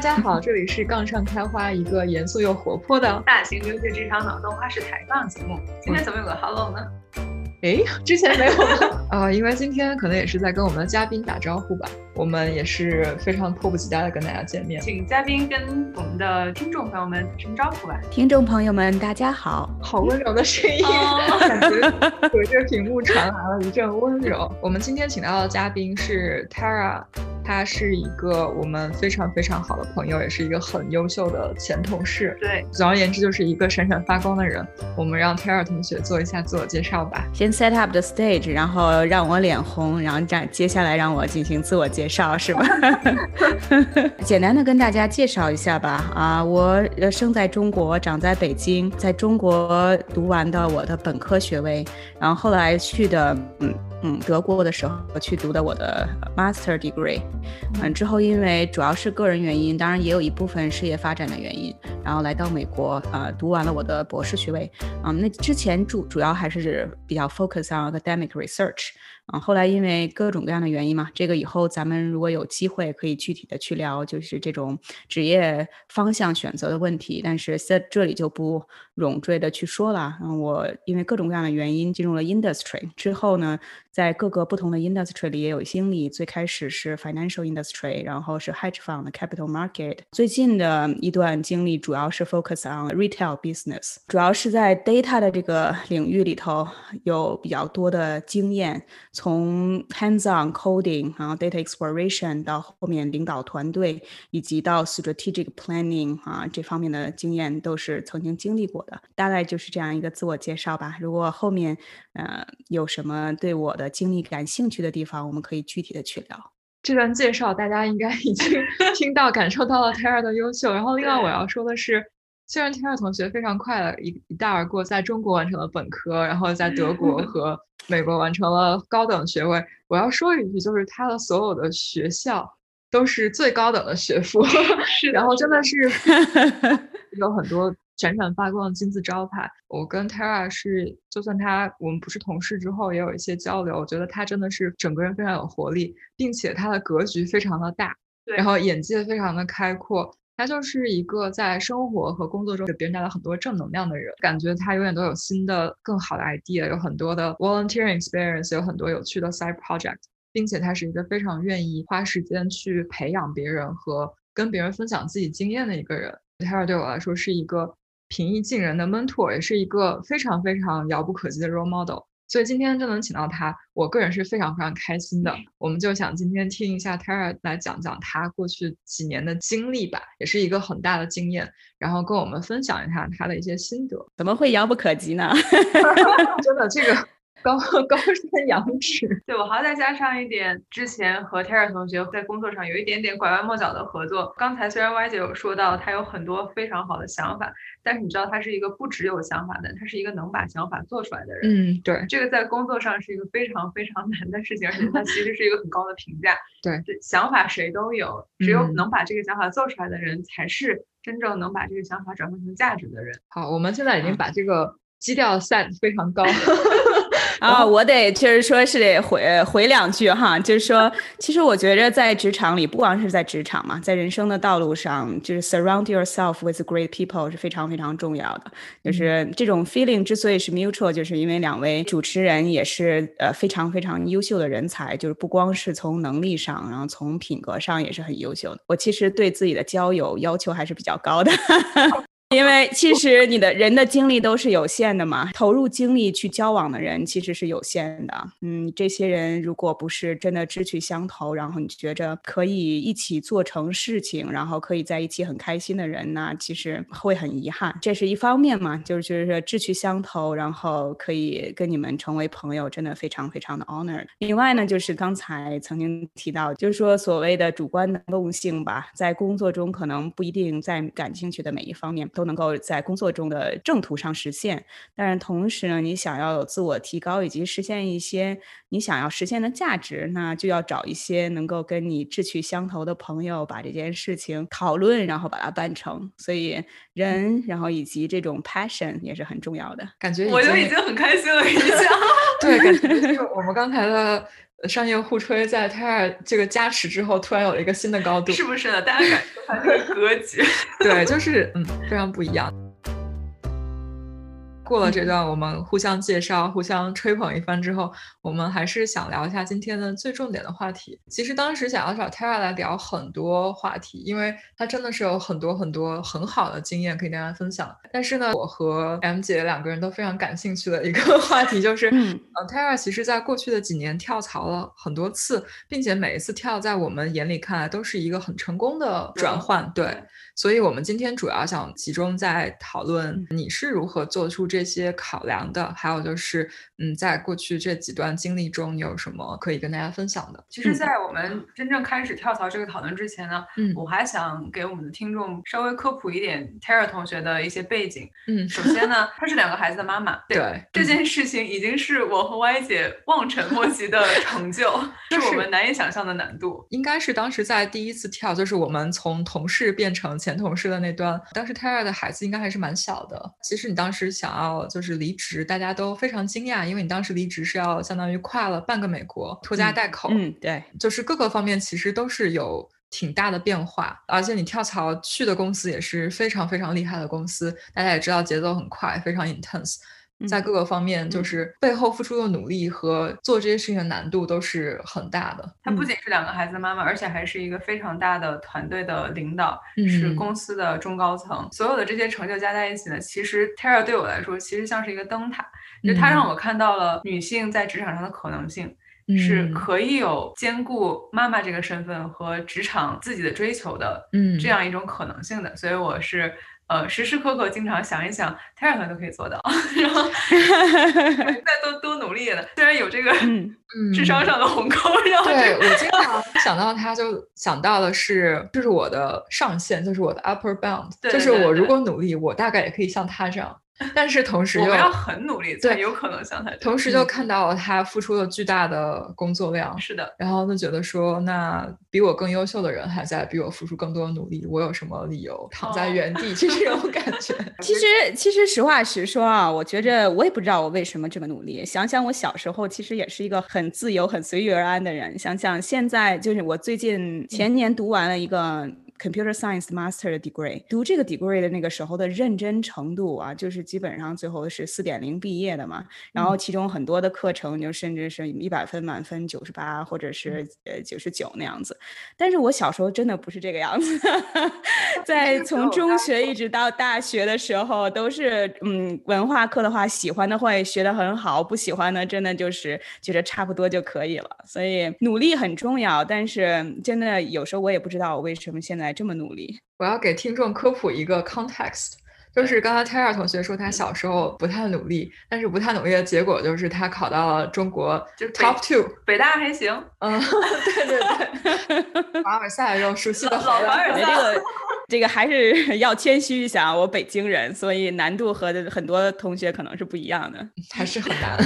家好，这里是杠上开花，一个严肃又活泼的大型留学职场脑洞花式抬杠节目。今天怎么有个 hello 呢？哎，之前没有啊，因为今天可能也是在跟我们的嘉宾打招呼吧。我们也是非常迫不及待的跟大家见面，请嘉宾跟我们的听众朋友们打声招呼吧。听众朋友们，大家好，好温柔的声音，感觉隔着屏幕传来了一阵温柔。我们今天请到的嘉宾是 Tara。他是一个我们非常非常好的朋友，也是一个很优秀的前同事。对，总而言之就是一个闪闪发光的人。我们让 Tara 同学做一下自我介绍吧。先 set up the stage，然后让我脸红，然后这接下来让我进行自我介绍，是吧？简单的跟大家介绍一下吧。啊，我生在中国，长在北京，在中国读完的我的本科学位，然后后来去的，嗯。嗯，德国的时候去读的我的 master degree，嗯，之后因为主要是个人原因，当然也有一部分事业发展的原因，然后来到美国，呃，读完了我的博士学位。嗯，那之前主主要还是比较 focus on academic research。啊，后来因为各种各样的原因嘛，这个以后咱们如果有机会可以具体的去聊，就是这种职业方向选择的问题。但是在这里就不冗赘的去说了。嗯，我因为各种各样的原因进入了 industry 之后呢，在各个不同的 industry 里也有经历。最开始是 financial industry，然后是 hedge fund capital market。最近的一段经历主要是 focus on retail business，主要是在 data 的这个领域里头有比较多的经验。从 hands-on coding，然后 data exploration 到后面领导团队，以及到 strategic planning 啊这方面的经验都是曾经经历过。大概就是这样一个自我介绍吧。如果后面呃有什么对我的经历感兴趣的地方，我们可以具体的去聊。这段介绍大家应该已经 听到、感受到了 Tara 的优秀。然后另外我要说的是。虽然 Tara 同学非常快的一一带而过，在中国完成了本科，然后在德国和美国完成了高等学位。我要说一句，就是他的所有的学校都是最高等的学府，然后真的是有很多闪闪发光的金字招牌。我跟 Tara 是，就算他我们不是同事之后，也有一些交流。我觉得他真的是整个人非常有活力，并且他的格局非常的大，然后眼界非常的开阔。他就是一个在生活和工作中给别人带来很多正能量的人，感觉他永远都有新的、更好的 idea，有很多的 volunteering experience，有很多有趣的 side project，并且他是一个非常愿意花时间去培养别人和跟别人分享自己经验的一个人。Tara 对我来说是一个平易近人的 mentor，也是一个非常非常遥不可及的 role model。所以今天就能请到他，我个人是非常非常开心的。我们就想今天听一下 Tara 来讲讲他过去几年的经历吧，也是一个很大的经验，然后跟我们分享一下他的一些心得。怎么会遥不可及呢？真的这个。高 高山仰止，对我还要再加上一点，之前和 Tara 同学在工作上有一点点拐弯抹角的合作。刚才虽然 Y 姐有说到她有很多非常好的想法，但是你知道她是一个不只有想法的，她是一个能把想法做出来的人。嗯，对，这个在工作上是一个非常非常难的事情，而且他其实是一个很高的评价。对，想法谁都有，只有能把这个想法做出来的人，才是真正能把这个想法转换成价值的人。好，我们现在已经把这个基调 set 非常高。啊，我得就是说是得回回两句哈，就是说，其实我觉着在职场里，不光是在职场嘛，在人生的道路上，就是 surround yourself with great people 是非常非常重要的。就是这种 feeling 之所以是 mutual，就是因为两位主持人也是呃非常非常优秀的人才，就是不光是从能力上，然后从品格上也是很优秀的。我其实对自己的交友要求还是比较高的。因为其实你的人的精力都是有限的嘛，投入精力去交往的人其实是有限的。嗯，这些人如果不是真的志趣相投，然后你觉着可以一起做成事情，然后可以在一起很开心的人，呢其实会很遗憾。这是一方面嘛，就是就是说志趣相投，然后可以跟你们成为朋友，真的非常非常的 honor。另外呢，就是刚才曾经提到，就是说所谓的主观能动性吧，在工作中可能不一定在感兴趣的每一方面。都能够在工作中的正途上实现，但是同时呢，你想要有自我提高以及实现一些你想要实现的价值，那就要找一些能够跟你志趣相投的朋友，把这件事情讨论，然后把它办成。所以人，然后以及这种 passion 也是很重要的。感觉我就已经很开心了，已经。对，感觉就是我们刚才的。商业互吹在 Terra 这个加持之后，突然有了一个新的高度，是不是呢？大家感受它这个格局，对，就是嗯，非常不一样。过了这段我们互相介绍、互相吹捧一番之后，我们还是想聊一下今天的最重点的话题。其实当时想要找 Tara 来聊很多话题，因为她真的是有很多很多很好的经验可以跟大家分享。但是呢，我和 M 姐两个人都非常感兴趣的一个 话题就是，呃，Tara 其实在过去的几年跳槽了很多次，并且每一次跳在我们眼里看来都是一个很成功的转换。对。所以，我们今天主要想集中在讨论你是如何做出这些考量的，还有就是，嗯，在过去这几段经历中，你有什么可以跟大家分享的？其实，在我们真正开始跳槽这个讨论之前呢，嗯，我还想给我们的听众稍微科普一点 Tara 同学的一些背景。嗯，首先呢，她是两个孩子的妈妈。对，这件事情已经是我和 Y 姐望尘莫及的成就，是我们难以想象的难度。应该是当时在第一次跳，就是我们从同事变成。前同事的那段，当时 Tara 的孩子应该还是蛮小的。其实你当时想要就是离职，大家都非常惊讶，因为你当时离职是要相当于跨了半个美国，拖家带口。嗯，对，就是各个方面其实都是有挺大的变化，而且你跳槽去的公司也是非常非常厉害的公司，大家也知道节奏很快，非常 intense。在各个方面，就是背后付出的努力和做这些事情的难度都是很大的。她不仅是两个孩子的妈妈，而且还是一个非常大的团队的领导，是公司的中高层。所有的这些成就加在一起呢，其实 Tara 对我来说，其实像是一个灯塔，就她让我看到了女性在职场上的可能性，是可以有兼顾妈妈这个身份和职场自己的追求的，嗯，这样一种可能性的。所以我是。呃，时时刻刻经常想一想 t e r 都可以做到，然后 再多多努力的，虽然有这个智商上的鸿沟，然后对我经常想到他，就想到的是，就是我的上限，就是我的 upper bound，就是我如果努力，我大概也可以像他这样。但是同时，我们要很努力，才有可能像他。同时就看到了他付出了巨大的工作量，是的。然后就觉得说，那比我更优秀的人还在比我付出更多的努力，我有什么理由躺在原地？就这种感觉。其实，其实实话实说啊，我觉着我也不知道我为什么这么努力。想想我小时候，其实也是一个很自由、很随遇而安的人。想想现在，就是我最近前年读完了一个。Computer Science Master 的 degree，读这个 degree 的那个时候的认真程度啊，就是基本上最后是四点零毕业的嘛。然后其中很多的课程就甚至是一百分满分九十八或者是呃九十九那样子。但是我小时候真的不是这个样子，在从中学一直到大学的时候，都是嗯文化课的话，喜欢的会学得很好，不喜欢的真的就是觉得差不多就可以了。所以努力很重要，但是真的有时候我也不知道我为什么现在。这么努力，我要给听众科普一个 context，就是刚才 Tara 同学说他小时候不太努力，但是不太努力的结果就是他考到了中国就 top two，北大还行，嗯，对对对，凡尔赛又熟悉的老凡尔赛，这个这个还是 要谦虚一下，我北京人，所以难度和很多同学可能是不一样的，还是很难。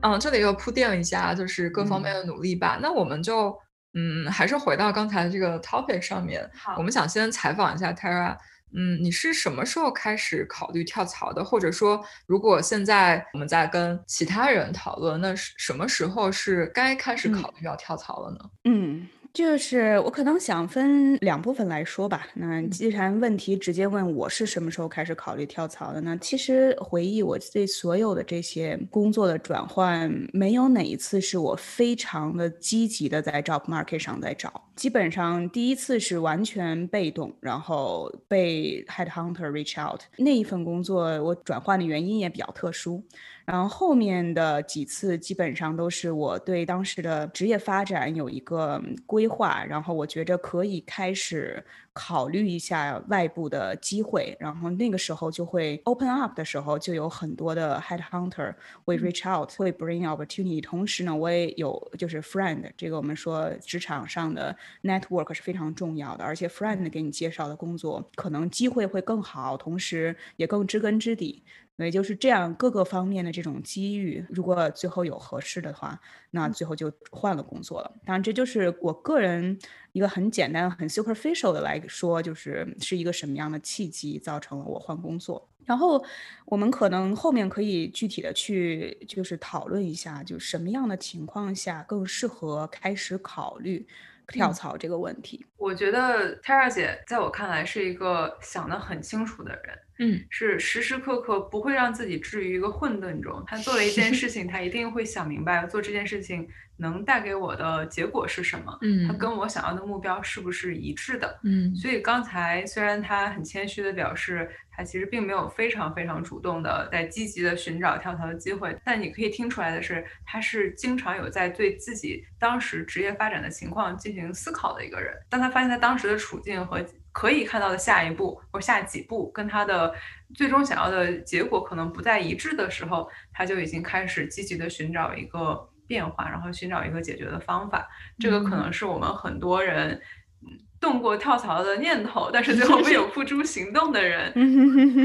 嗯，这里又铺垫一下，就是各方面的努力吧。那我们就。嗯，还是回到刚才这个 topic 上面，我们想先采访一下 Tara。嗯，你是什么时候开始考虑跳槽的？或者说，如果现在我们在跟其他人讨论，那什么时候是该开始考虑要跳槽了呢？嗯。就是我可能想分两部分来说吧。那既然问题直接问我是什么时候开始考虑跳槽的，呢其实回忆我对所有的这些工作的转换，没有哪一次是我非常的积极的在 job market 上在找。基本上第一次是完全被动，然后被 head hunter reach out 那一份工作，我转换的原因也比较特殊。然后后面的几次基本上都是我对当时的职业发展有一个规划，然后我觉着可以开始考虑一下外部的机会，然后那个时候就会 open up 的时候就有很多的 head hunter 会 reach out 会 bring opportunity，同时呢我也有就是 friend，这个我们说职场上的 network 是非常重要的，而且 friend 给你介绍的工作可能机会会更好，同时也更知根知底。也就是这样，各个方面的这种机遇，如果最后有合适的话，那最后就换了工作了。当然，这就是我个人。一个很简单、很 superficial 的来说，就是是一个什么样的契机造成了我换工作。然后我们可能后面可以具体的去就是讨论一下，就什么样的情况下更适合开始考虑跳槽这个问题。我觉得 Tara 姐在我看来是一个想得很清楚的人。嗯，是时时刻刻不会让自己置于一个混沌中。他做了一件事情，他一定会想明白做这件事情能带给我的结果是什么。嗯，他跟我想要的目标是不是一致的？嗯，所以刚才虽然他很谦虚的表示，他其实并没有非常非常主动的在积极的寻找跳槽的机会，但你可以听出来的是，他是经常有在对自己当时职业发展的情况进行思考的一个人。当他发现他当时的处境和可以看到的下一步或下几步跟他的最终想要的结果可能不再一致的时候，他就已经开始积极的寻找一个变化，然后寻找一个解决的方法。这个可能是我们很多人动过跳槽的念头，但是最后没有付诸行动的人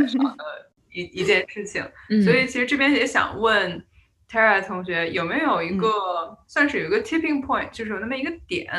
少的一 一件事情。所以其实这边也想问 Tara 同学，有没有一个算是有一个 tipping point，就是有那么一个点，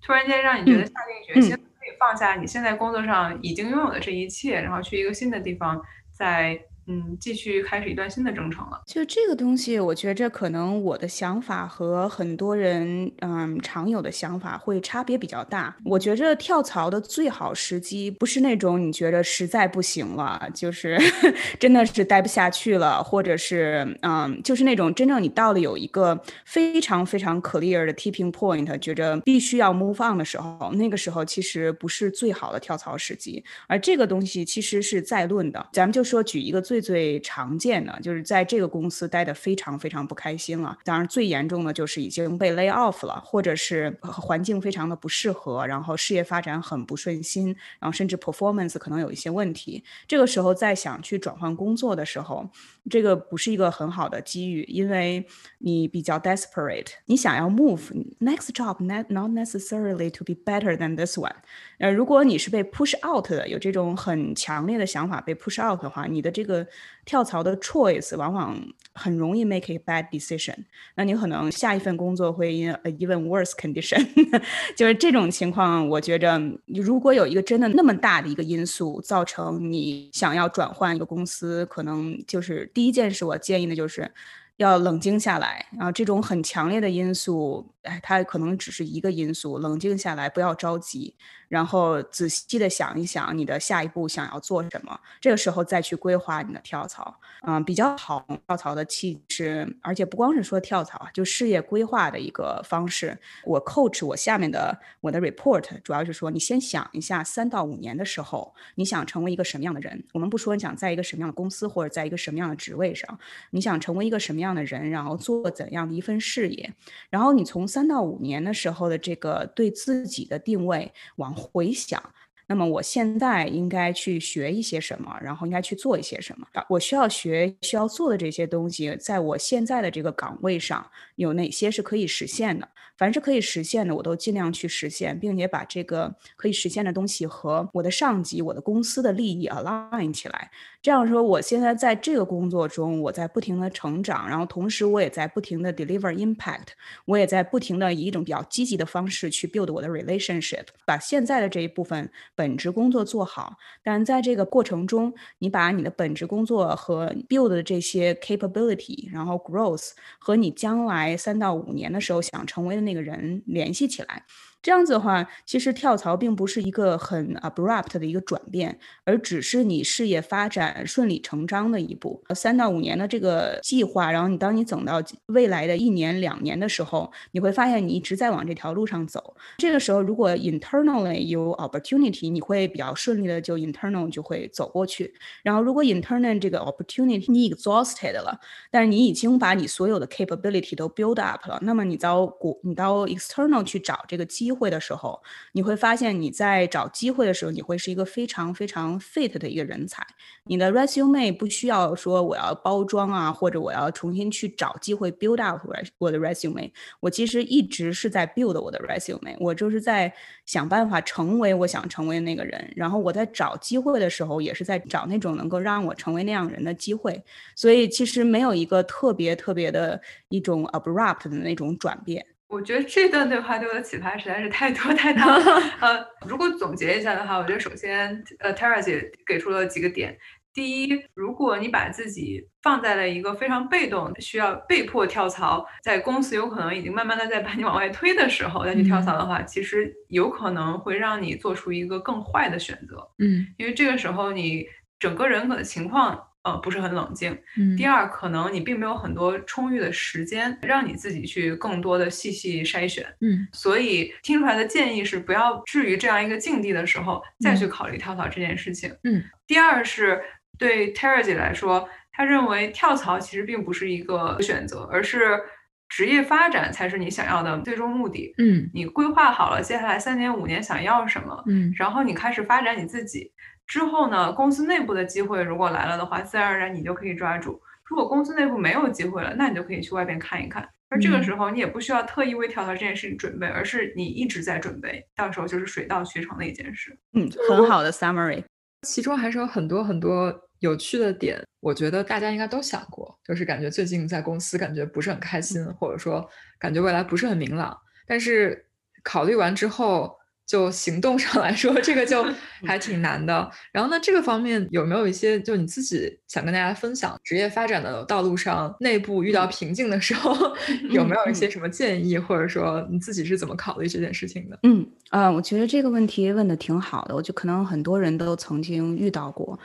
突然间让你觉得下定决心。可以放下你现在工作上已经拥有的这一切，然后去一个新的地方，在。嗯，继续开始一段新的征程了。就这个东西，我觉着可能我的想法和很多人嗯常有的想法会差别比较大。我觉着跳槽的最好时机不是那种你觉得实在不行了，就是 真的是待不下去了，或者是嗯，就是那种真正你到了有一个非常非常 clear 的 tipping point，觉着必须要 move on 的时候，那个时候其实不是最好的跳槽时机。而这个东西其实是在论的。咱们就说举一个。最最常见的就是在这个公司待的非常非常不开心了。当然，最严重的就是已经被 lay off 了，或者是环境非常的不适合，然后事业发展很不顺心，然后甚至 performance 可能有一些问题。这个时候再想去转换工作的时候，这个不是一个很好的机遇，因为你比较 desperate，你想要 move next job，not necessarily to be better than this one。呃，如果你是被 push out 的，有这种很强烈的想法被 push out 的话，你的这个。跳槽的 choice 往往很容易 make a bad decision，那你可能下一份工作会 in a even worse condition，就是这种情况。我觉着，如果有一个真的那么大的一个因素造成你想要转换一个公司，可能就是第一件事，我建议的就是要冷静下来。然后这种很强烈的因素，哎，它可能只是一个因素，冷静下来，不要着急。然后仔细的想一想，你的下一步想要做什么，这个时候再去规划你的跳槽，嗯，比较好跳槽的气质，而且不光是说跳槽啊，就事业规划的一个方式。我 coach 我下面的我的 report，主要是说，你先想一下，三到五年的时候，你想成为一个什么样的人？我们不说你想在一个什么样的公司或者在一个什么样的职位上，你想成为一个什么样的人，然后做怎样的一份事业？然后你从三到五年的时候的这个对自己的定位往。回想，那么我现在应该去学一些什么，然后应该去做一些什么？我需要学、需要做的这些东西，在我现在的这个岗位上有哪些是可以实现的？凡是可以实现的，我都尽量去实现，并且把这个可以实现的东西和我的上级、我的公司的利益 align 起来。这样说，我现在在这个工作中，我在不停的成长，然后同时我也在不停的 deliver impact，我也在不停的以一种比较积极的方式去 build 我的 relationship，把现在的这一部分本职工作做好。但在这个过程中，你把你的本职工作和 build 的这些 capability，然后 growth 和你将来三到五年的时候想成为那个人联系起来。这样子的话，其实跳槽并不是一个很 abrupt 的一个转变，而只是你事业发展顺理成章的一步。三到五年的这个计划，然后你当你等到未来的一年两年的时候，你会发现你一直在往这条路上走。这个时候，如果 internally 有 opportunity，你会比较顺利的就 internal 就会走过去。然后，如果 internal 这个 opportunity 你 exhausted 了，但是你已经把你所有的 capability 都 build up 了，那么你到国你到 external 去找这个机。机会的时候，你会发现你在找机会的时候，你会是一个非常非常 fit 的一个人才。你的 resume 不需要说我要包装啊，或者我要重新去找机会 build up 我的 resume。我其实一直是在 build 我的 resume，我就是在想办法成为我想成为的那个人。然后我在找机会的时候，也是在找那种能够让我成为那样人的机会。所以其实没有一个特别特别的一种 abrupt 的那种转变。我觉得这段对话对我的启发实在是太多太大了。呃，如果总结一下的话，我觉得首先，呃，Tara 姐给出了几个点。第一，如果你把自己放在了一个非常被动、需要被迫跳槽，在公司有可能已经慢慢的在把你往外推的时候再去跳槽的话，其实有可能会让你做出一个更坏的选择。嗯，因为这个时候你整个人格的情况。呃，不是很冷静。嗯，第二，可能你并没有很多充裕的时间，让你自己去更多的细细筛选。嗯，所以听出来的建议是，不要置于这样一个境地的时候再去考虑跳槽这件事情。嗯，第二是对 Terry 姐来说，她认为跳槽其实并不是一个选择，而是职业发展才是你想要的最终目的。嗯，你规划好了接下来三年五年想要什么，嗯，然后你开始发展你自己。之后呢，公司内部的机会如果来了的话，自然而然你就可以抓住。如果公司内部没有机会了，那你就可以去外边看一看。而这个时候，你也不需要特意为跳槽这件事情准备，而是你一直在准备，到时候就是水到渠成的一件事。嗯，很好的 summary。其中还是有很多很多有趣的点，我觉得大家应该都想过，就是感觉最近在公司感觉不是很开心，或者说感觉未来不是很明朗。但是考虑完之后。就行动上来说，这个就 还挺难的。然后呢，这个方面有没有一些就你自己想跟大家分享？职业发展的道路上，内部遇到瓶颈的时候，有没有一些什么建议，或者说你自己是怎么考虑这件事情的？嗯啊，我觉得这个问题问的挺好的。我觉得可能很多人都曾经遇到过。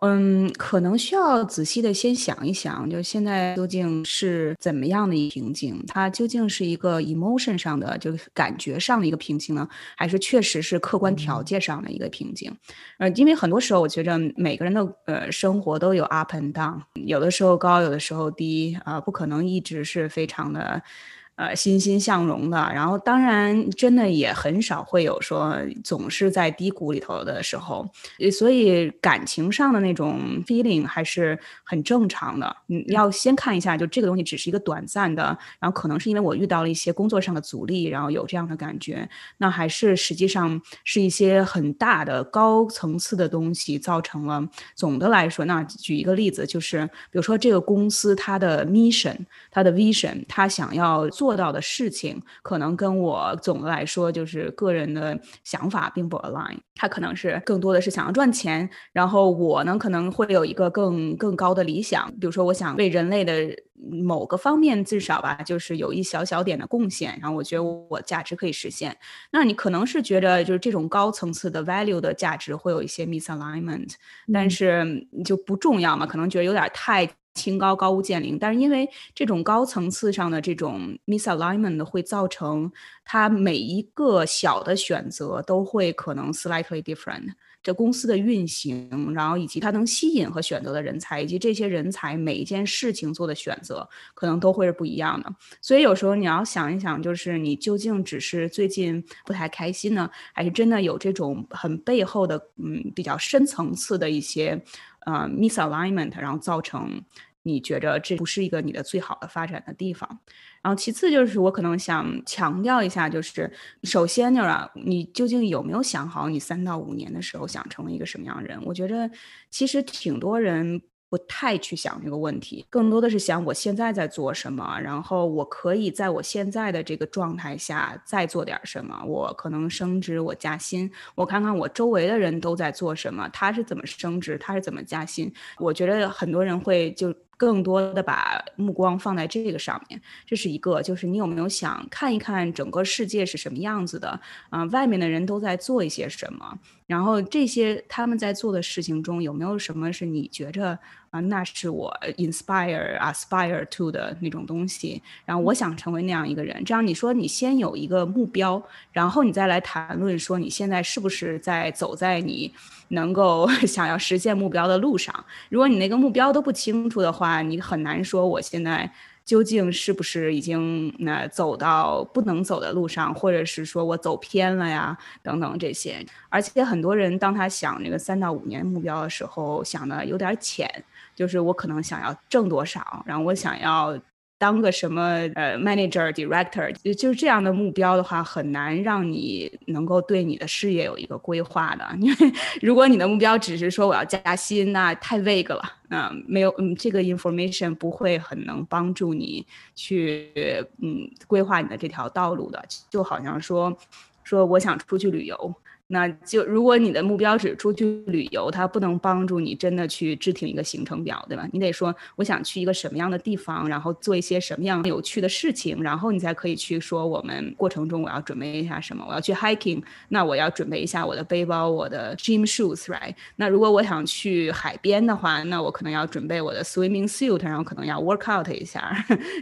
嗯，可能需要仔细的先想一想，就现在究竟是怎么样的一瓶颈？它究竟是一个 emotion 上的，就是感觉上的一个瓶颈呢，还是确实是客观条件上的一个瓶颈？呃，因为很多时候我觉着每个人的呃生活都有 up and down，有的时候高，有的时候低啊，不可能一直是非常的。呃，欣欣向荣的，然后当然，真的也很少会有说总是在低谷里头的时候，所以感情上的那种 feeling 还是很正常的。你要先看一下，就这个东西只是一个短暂的，然后可能是因为我遇到了一些工作上的阻力，然后有这样的感觉，那还是实际上是一些很大的高层次的东西造成了。总的来说，那举一个例子，就是比如说这个公司它的 mission、它的 vision，它想要做。做到的事情可能跟我总的来说就是个人的想法并不 align，他可能是更多的是想要赚钱，然后我呢可能会有一个更更高的理想，比如说我想为人类的某个方面至少吧，就是有一小小点的贡献，然后我觉得我价值可以实现。那你可能是觉得就是这种高层次的 value 的价值会有一些 misalignment，但是就不重要嘛，可能觉得有点太。清高高屋建瓴，但是因为这种高层次上的这种 misalignment 会造成他每一个小的选择都会可能 slightly different。这公司的运行，然后以及它能吸引和选择的人才，以及这些人才每一件事情做的选择，可能都会是不一样的。所以有时候你要想一想，就是你究竟只是最近不太开心呢，还是真的有这种很背后的嗯比较深层次的一些。呃，misalignment，然后造成你觉着这不是一个你的最好的发展的地方。然后其次就是我可能想强调一下，就是首先就是你究竟有没有想好你三到五年的时候想成为一个什么样的人？我觉得其实挺多人。不太去想这个问题，更多的是想我现在在做什么，然后我可以在我现在的这个状态下再做点什么。我可能升职，我加薪，我看看我周围的人都在做什么，他是怎么升职，他是怎么加薪。我觉得很多人会就。更多的把目光放在这个上面，这是一个，就是你有没有想看一看整个世界是什么样子的啊？外面的人都在做一些什么？然后这些他们在做的事情中有没有什么是你觉着啊，那是我 inspire aspire to 的那种东西？然后我想成为那样一个人。这样你说你先有一个目标，然后你再来谈论说你现在是不是在走在你。能够 想要实现目标的路上，如果你那个目标都不清楚的话，你很难说我现在究竟是不是已经那走到不能走的路上，或者是说我走偏了呀，等等这些。而且很多人当他想这个三到五年目标的时候，想的有点浅，就是我可能想要挣多少，然后我想要。当个什么呃 manager、director，就是这样的目标的话，很难让你能够对你的事业有一个规划的。因为如果你的目标只是说我要加薪，那太 vague 了，嗯，没有，嗯，这个 information 不会很能帮助你去嗯规划你的这条道路的。就好像说说我想出去旅游。那就如果你的目标只是出去旅游，它不能帮助你真的去制定一个行程表，对吧？你得说我想去一个什么样的地方，然后做一些什么样有趣的事情，然后你才可以去说我们过程中我要准备一下什么。我要去 hiking，那我要准备一下我的背包，我的 gym shoes，right？那如果我想去海边的话，那我可能要准备我的 swimming suit，然后可能要 work out 一下，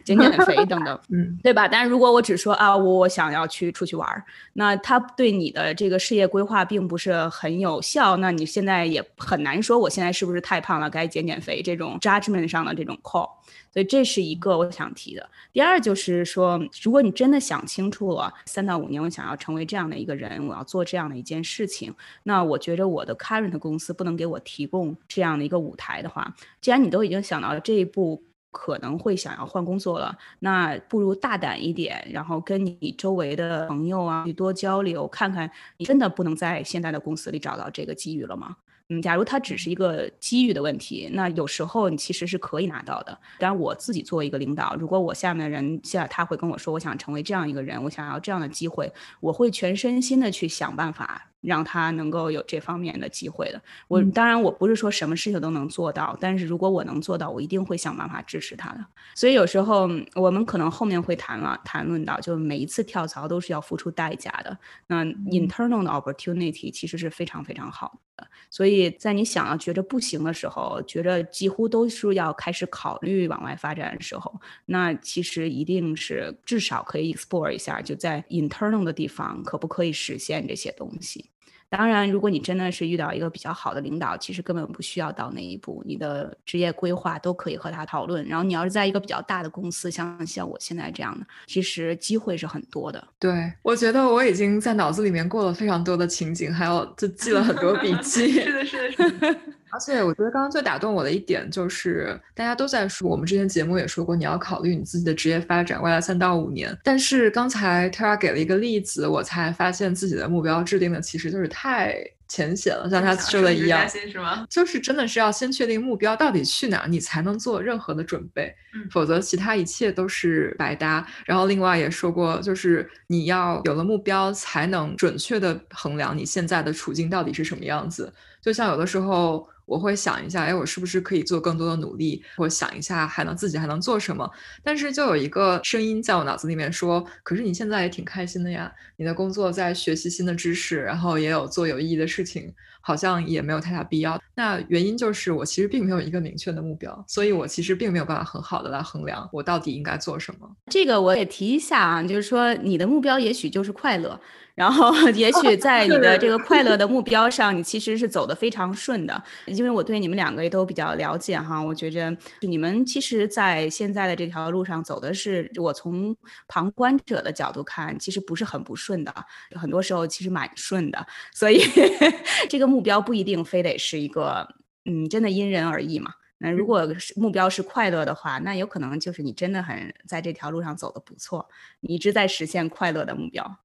减减肥等等，嗯，对吧？但是如果我只说啊，我想要去出去玩，那他对你的这个事业规划并不是很有效，那你现在也很难说我现在是不是太胖了，该减减肥这种 judgment 上的这种 call，所以这是一个我想提的。第二就是说，如果你真的想清楚了，三到五年我想要成为这样的一个人，我要做这样的一件事情，那我觉着我的 current 公司不能给我提供这样的一个舞台的话，既然你都已经想到了这一步。可能会想要换工作了，那不如大胆一点，然后跟你周围的朋友啊去多交流，看看你真的不能在现在的公司里找到这个机遇了吗？嗯，假如它只是一个机遇的问题，那有时候你其实是可以拿到的。当然，我自己作为一个领导，如果我下面的人现在他会跟我说，我想成为这样一个人，我想要这样的机会，我会全身心的去想办法。让他能够有这方面的机会的。我当然我不是说什么事情都能做到，但是如果我能做到，我一定会想办法支持他的。所以有时候我们可能后面会谈了谈论到，就每一次跳槽都是要付出代价的。那 internal 的 opportunity 其实是非常非常好的。所以在你想要觉着不行的时候，觉着几乎都是要开始考虑往外发展的时候，那其实一定是至少可以 explore 一下，就在 internal 的地方可不可以实现这些东西。当然，如果你真的是遇到一个比较好的领导，其实根本不需要到那一步，你的职业规划都可以和他讨论。然后你要是在一个比较大的公司，像像我现在这样的，其实机会是很多的。对，我觉得我已经在脑子里面过了非常多的情景，还有就记了很多笔记。是的，是的，是的。而且我觉得刚刚最打动我的一点就是，大家都在说，我们之前节目也说过，你要考虑你自己的职业发展，未来三到五年。但是刚才 Tara 给了一个例子，我才发现自己的目标制定的其实就是太浅显了，像他说的一样，是吗？就是真的是要先确定目标到底去哪，你才能做任何的准备，否则其他一切都是白搭。然后另外也说过，就是你要有了目标，才能准确的衡量你现在的处境到底是什么样子。就像有的时候。我会想一下，哎，我是不是可以做更多的努力？我想一下，还能自己还能做什么？但是就有一个声音在我脑子里面说：“可是你现在也挺开心的呀，你的工作在学习新的知识，然后也有做有意义的事情，好像也没有太大必要。”那原因就是我其实并没有一个明确的目标，所以我其实并没有办法很好的来衡量我到底应该做什么。这个我也提一下啊，就是说你的目标也许就是快乐。然后，也许在你的这个快乐的目标上，你其实是走的非常顺的。因为我对你们两个也都比较了解哈，我觉着你们其实，在现在的这条路上走的是，我从旁观者的角度看，其实不是很不顺的，很多时候其实蛮顺的。所以，这个目标不一定非得是一个，嗯，真的因人而异嘛。那如果目标是快乐的话，那有可能就是你真的很在这条路上走的不错，你一直在实现快乐的目标。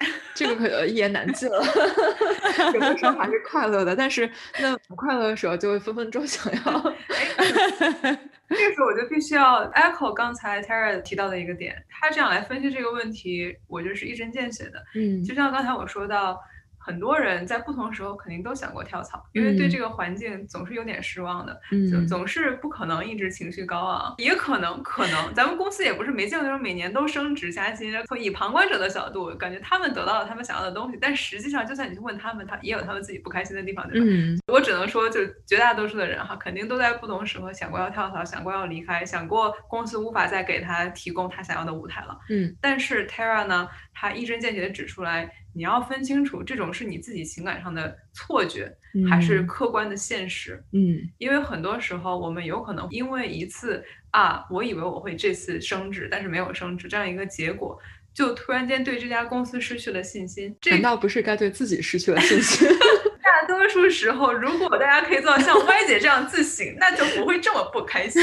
这个可一言难尽了，有的时候还是快乐的，但是那不快乐的时候就会分分钟想要。这个时候我就必须要 echo 刚才 Tara 提到的一个点，他这样来分析这个问题，我觉得是一针见血的。嗯，就像刚才我说到。很多人在不同时候肯定都想过跳槽，因为对这个环境总是有点失望的，总总是不可能一直情绪高昂，也可能可能咱们公司也不是没见过那种每年都升职加薪。从以旁观者的角度，感觉他们得到了他们想要的东西，但实际上，就算你去问他们，他也有他们自己不开心的地方，对吧？我只能说，就绝大多数的人哈，肯定都在不同时候想过要跳槽，想过要离开，想过公司无法再给他提供他想要的舞台了。嗯，但是 Tara 呢，他一针见血的指出来。你要分清楚，这种是你自己情感上的错觉，还是客观的现实？嗯，因为很多时候我们有可能因为一次啊，我以为我会这次升职，但是没有升职这样一个结果，就突然间对这家公司失去了信心。难道不是该对自己失去了信心？大多数时候，如果大家可以做到像歪姐这样自省，那就不会这么不开心。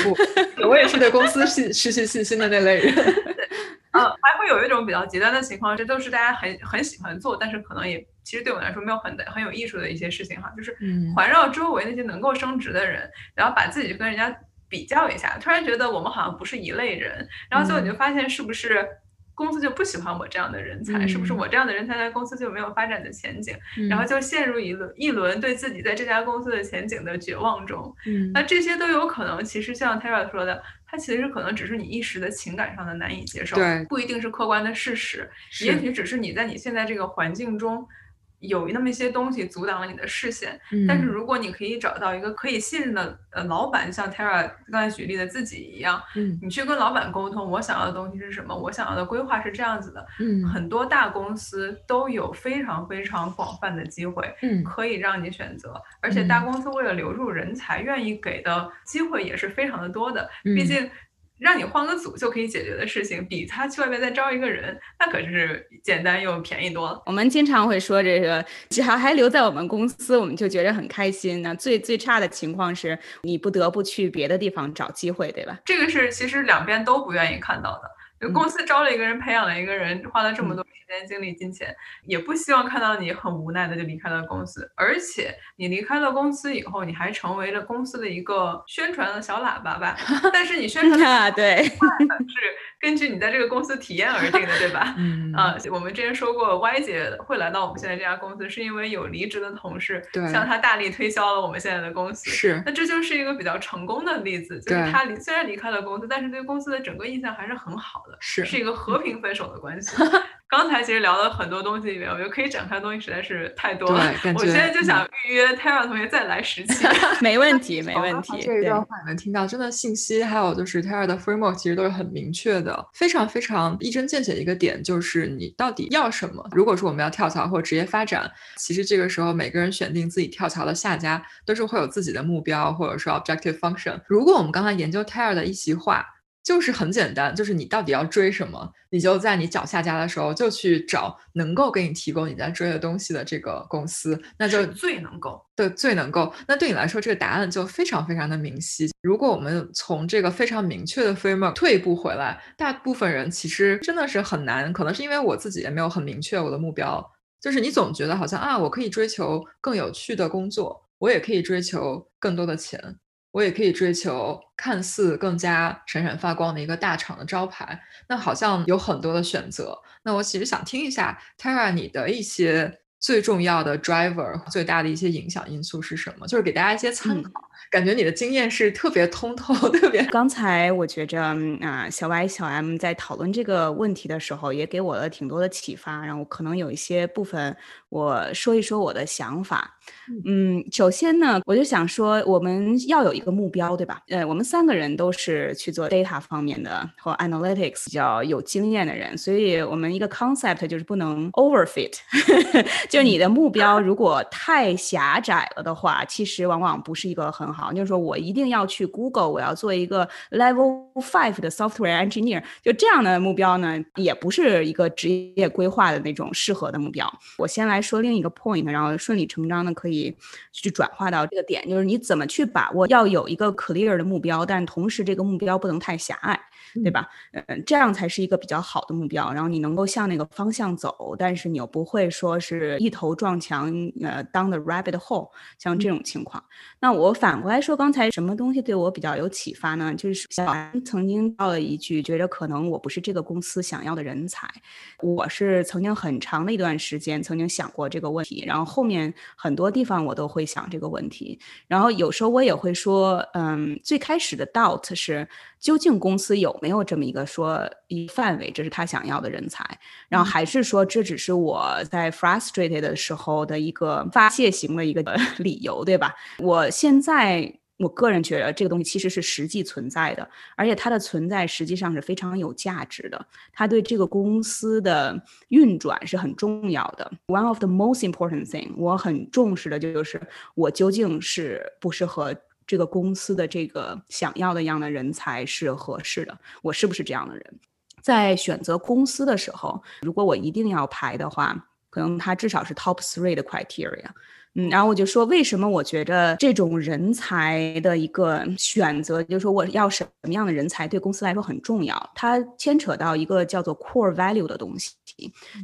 我也是对公司失失去信心的那类人。嗯，还会有一种比较极端的情况，这都是大家很很喜欢做，但是可能也其实对我来说没有很很有艺术的一些事情哈，就是环绕周围那些能够升职的人，然后把自己跟人家比较一下，突然觉得我们好像不是一类人，然后最后你就发现是不是？公司就不喜欢我这样的人才，是不是我这样的人才在公司就没有发展的前景？然后就陷入一轮一轮对自己在这家公司的前景的绝望中。那这些都有可能，其实像 Tara 说的，它其实可能只是你一时的情感上的难以接受，不一定是客观的事实，也许只是你在你现在这个环境中。有那么一些东西阻挡了你的视线，但是如果你可以找到一个可以信任的呃老板，像 Tara 刚才举例的自己一样，嗯，你去跟老板沟通，我想要的东西是什么，我想要的规划是这样子的，嗯，很多大公司都有非常非常广泛的机会，嗯，可以让你选择，而且大公司为了留住人才，愿意给的机会也是非常的多的，毕竟。让你换个组就可以解决的事情，比他去外面再招一个人，那可是简单又便宜多了。我们经常会说，这个只要还留在我们公司，我们就觉得很开心。那最最差的情况是你不得不去别的地方找机会，对吧？这个是其实两边都不愿意看到的。就公司招了一个人，培养了一个人，花了这么多时间、精力、金钱，也不希望看到你很无奈的就离开了公司。而且你离开了公司以后，你还成为了公司的一个宣传的小喇叭吧？但是你宣传啊，对，是。根据你在这个公司体验而定的，对吧？嗯啊，我们之前说过，Y 姐会来到我们现在这家公司，是因为有离职的同事向她大力推销了我们现在的公司。是，那这就是一个比较成功的例子，就是她离虽然离开了公司，但是对公司的整个印象还是很好的，是，是一个和平分手的关系。刚才其实聊了很多东西里面，我觉得可以展开的东西实在是太多了。我现在就想预约 Tara 同学再来十期。没问题，没问题。这一段话你能听到，真的信息还有就是 Tara 的 framework 其实都是很明确的，非常非常一针见血的一个点，就是你到底要什么。如果说我们要跳槽或者职业发展，其实这个时候每个人选定自己跳槽的下家，都是会有自己的目标或者说 objective function。如果我们刚才研究 Tara 的一席话。就是很简单，就是你到底要追什么，你就在你脚下家的时候就去找能够给你提供你在追的东西的这个公司，那就最能够对最能够。那对你来说，这个答案就非常非常的明晰。如果我们从这个非常明确的 framework 退一步回来，大部分人其实真的是很难，可能是因为我自己也没有很明确我的目标，就是你总觉得好像啊，我可以追求更有趣的工作，我也可以追求更多的钱。我也可以追求看似更加闪闪发光的一个大厂的招牌，那好像有很多的选择。那我其实想听一下 Tara 你的一些最重要的 driver，最大的一些影响因素是什么？就是给大家一些参考。感觉你的经验是特别通透，特别。刚才我觉着啊，小 Y、小 M 在讨论这个问题的时候，也给我了挺多的启发。然后可能有一些部分，我说一说我的想法。嗯，首先呢，我就想说，我们要有一个目标，对吧？呃，我们三个人都是去做 data 方面的或 analytics 比较有经验的人，所以我们一个 concept 就是不能 overfit，就你的目标如果太狭窄了的话，其实往往不是一个很好。就是说我一定要去 Google，我要做一个 Level Five 的 Software Engineer，就这样的目标呢，也不是一个职业规划的那种适合的目标。我先来说另一个 point，然后顺理成章的可以。去转化到这个点，就是你怎么去把握，要有一个 clear 的目标，但同时这个目标不能太狭隘。对吧？嗯，这样才是一个比较好的目标。然后你能够向那个方向走，但是你又不会说是一头撞墙，呃，当的 rabbit hole，像这种情况。那我反过来说，刚才什么东西对我比较有启发呢？就是小安曾经到了一句，觉得可能我不是这个公司想要的人才。我是曾经很长的一段时间曾经想过这个问题，然后后面很多地方我都会想这个问题。然后有时候我也会说，嗯，最开始的 doubt 是。究竟公司有没有这么一个说一范围，这是他想要的人才，然后还是说这只是我在 frustrated 的时候的一个发泄型的一个 理由，对吧？我现在我个人觉得这个东西其实是实际存在的，而且它的存在实际上是非常有价值的，它对这个公司的运转是很重要的。One of the most important thing，我很重视的就是我究竟是不是和。这个公司的这个想要的样的人才是合适的，我是不是这样的人？在选择公司的时候，如果我一定要排的话，可能它至少是 top three 的 criteria。嗯，然后我就说，为什么我觉着这种人才的一个选择，就是说我要什么样的人才对公司来说很重要？它牵扯到一个叫做 core value 的东西。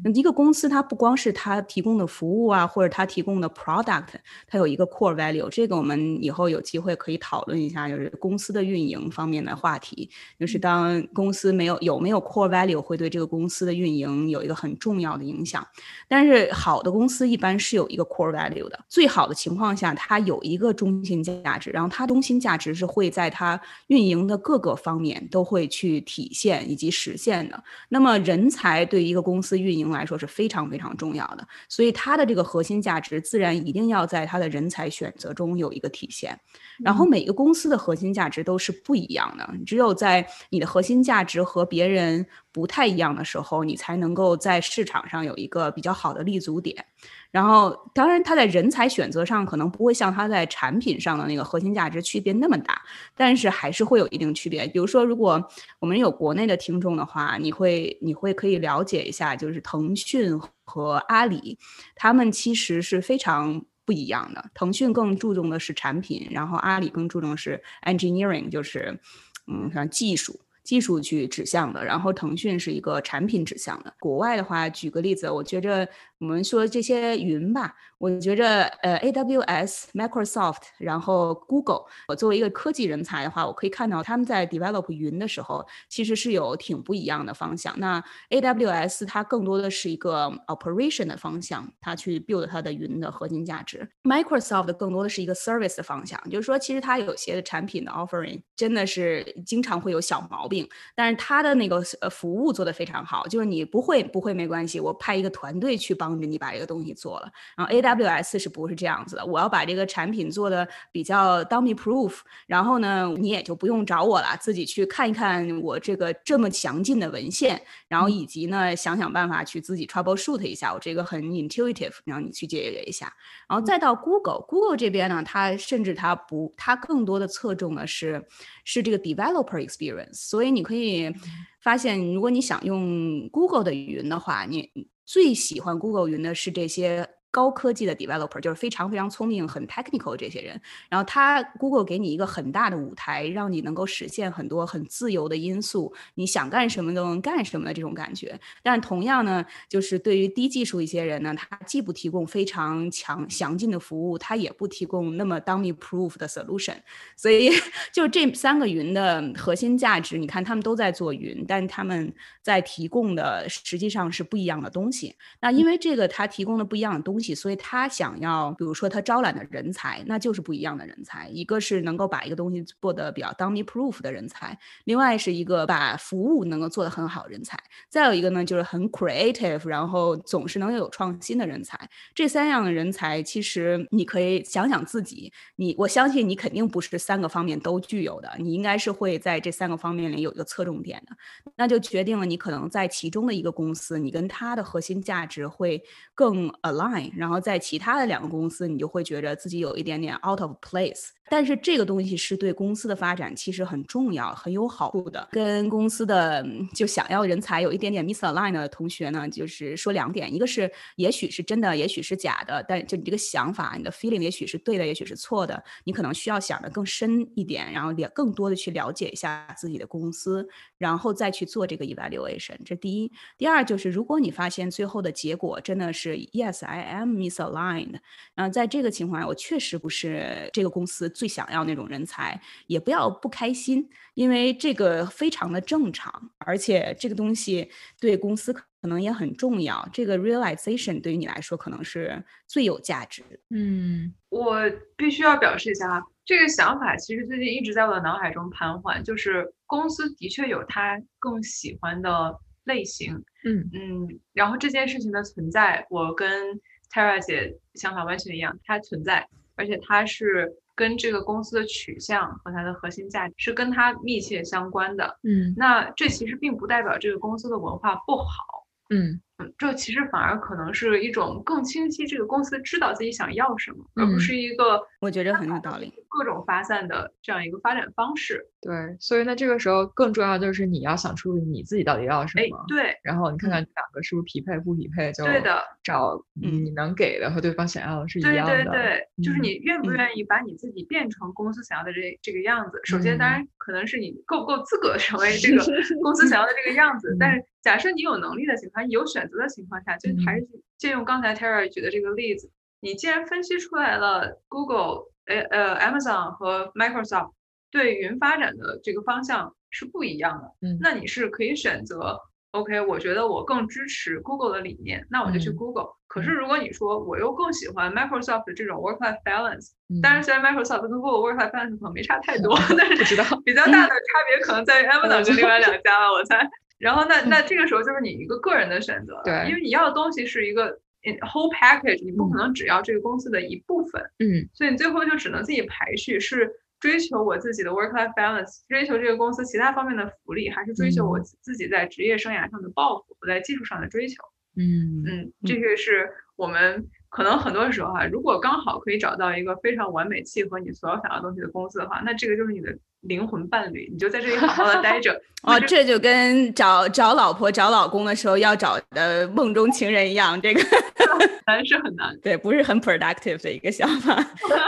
那一个公司它不光是它提供的服务啊，或者它提供的 product，它有一个 core value。这个我们以后有机会可以讨论一下，就是公司的运营方面的话题。就是当公司没有有没有 core value，会对这个公司的运营有一个很重要的影响。但是好的公司一般是有一个 core value 的。最好的情况下，它有一个中心价值，然后它中心价值是会在它运营的各个方面都会去体现以及实现的。那么人才对于一个公司运营来说是非常非常重要的，所以它的这个核心价值自然一定要在它的人才选择中有一个体现。然后每个公司的核心价值都是不一样的，只有在你的核心价值和别人不太一样的时候，你才能够在市场上有一个比较好的立足点。然后，当然，它在人才选择上可能不会像它在产品上的那个核心价值区别那么大，但是还是会有一定区别。比如说，如果我们有国内的听众的话，你会你会可以了解一下，就是腾讯和阿里，他们其实是非常不一样的。腾讯更注重的是产品，然后阿里更注重是 engineering，就是嗯，像技术。技术去指向的，然后腾讯是一个产品指向的。国外的话，举个例子，我觉着我们说这些云吧。我觉着，呃，AWS、Microsoft，然后 Google，我作为一个科技人才的话，我可以看到他们在 develop 云的时候，其实是有挺不一样的方向。那 AWS 它更多的是一个 operation 的方向，它去 build 它的云的核心价值。Microsoft 更多的是一个 service 的方向，就是说，其实它有些的产品的 offering 真的是经常会有小毛病，但是它的那个呃服务做得非常好，就是你不会不会没关系，我派一个团队去帮着你把这个东西做了。然后 AW AWS 是不是这样子的？我要把这个产品做的比较 dummy proof，然后呢，你也就不用找我了，自己去看一看我这个这么详尽的文献，然后以及呢，想想办法去自己 troubleshoot 一下，我这个很 intuitive，然后你去解决一下。然后再到 Google，Google 这边呢，它甚至它不，它更多的侧重的是是这个 developer experience。所以你可以发现，如果你想用 Google 的云的话，你最喜欢 Google 云的是这些。高科技的 developer 就是非常非常聪明、很 technical 这些人，然后他 Google 给你一个很大的舞台，让你能够实现很多很自由的因素，你想干什么都能干什么的这种感觉。但同样呢，就是对于低技术一些人呢，他既不提供非常强详尽的服务，他也不提供那么 dummy proof 的 solution。所以 就这三个云的核心价值，你看他们都在做云，但他们在提供的实际上是不一样的东西。那因为这个他提供的不一样的东西。所以他想要，比如说他招揽的人才，那就是不一样的人才。一个是能够把一个东西做得比较 dummy proof 的人才，另外是一个把服务能够做得很好的人才。再有一个呢，就是很 creative，然后总是能有创新的人才。这三样的人才，其实你可以想想自己，你我相信你肯定不是三个方面都具有的，你应该是会在这三个方面里有一个侧重点的。那就决定了你可能在其中的一个公司，你跟它的核心价值会更 align。然后在其他的两个公司，你就会觉得自己有一点点 out of place。但是这个东西是对公司的发展其实很重要、很有好处的。跟公司的就想要人才有一点点 misaligned 的同学呢，就是说两点：一个是也许是真的，也许是假的。但就你这个想法，你的 feeling 也许是对的，也许是错的。你可能需要想的更深一点，然后了更多的去了解一下自己的公司，然后再去做这个 evaluation。这第一。第二就是，如果你发现最后的结果真的是 yes I am misaligned，然后在这个情况下，我确实不是这个公司。最想要那种人才，也不要不开心，因为这个非常的正常，而且这个东西对公司可能也很重要。这个 realization 对于你来说可能是最有价值。嗯，我必须要表示一下啊，这个想法其实最近一直在我的脑海中盘桓，就是公司的确有他更喜欢的类型。嗯嗯，然后这件事情的存在，我跟 Tara 姐想法完全一样，它存在，而且它是。跟这个公司的取向和它的核心价值是跟它密切相关的，嗯，那这其实并不代表这个公司的文化不好，嗯，嗯，这其实反而可能是一种更清晰这个公司知道自己想要什么，而不是一个我觉得很有道理，各种发散的这样一个发展方式。对，所以那，这个时候更重要就是你要想出你自己到底要什么。对，然后你看看两个是不是匹配，不匹配就对的，找你能给的和对方想要的是一样的。对对对，就是你愿不愿意把你自己变成公司想要的这这个样子。首先，当然可能是你够不够资格成为这个公司想要的这个样子。但 是，假设你有能力的情况，有选择的情况下，就还是借用刚才 Terry 举的这个例子，你既然分析出来了 Google、呃呃 Amazon 和 Microsoft。对云发展的这个方向是不一样的，嗯，那你是可以选择，OK，我觉得我更支持 Google 的理念，那我就去 Google。可是如果你说我又更喜欢 Microsoft 的这种 work-life balance，当然虽然 Microsoft 跟 Google work-life balance 可能没差太 多，但是知道比较大的差别可能在 于 Amazon 跟另外两家了，我猜。然后那那这个时候就是你一个个人的选择，对，因为你要的东西是一个 whole package，你不可能只要这个公司的一部分，嗯，所以你最后就只能自己排序是。追求我自己的 work-life balance，追求这个公司其他方面的福利，还是追求我自己在职业生涯上的抱负，我在技术上的追求。嗯。嗯，这个是我们可能很多时候哈，如果刚好可以找到一个非常完美契合你所有想要东西的公司的话，那这个就是你的灵魂伴侣，你就在这里好好的待着。哦，这就跟找找老婆、找老公的时候要找的梦中情人一样，这个。难是很难，对，不是很 productive 的一个想法。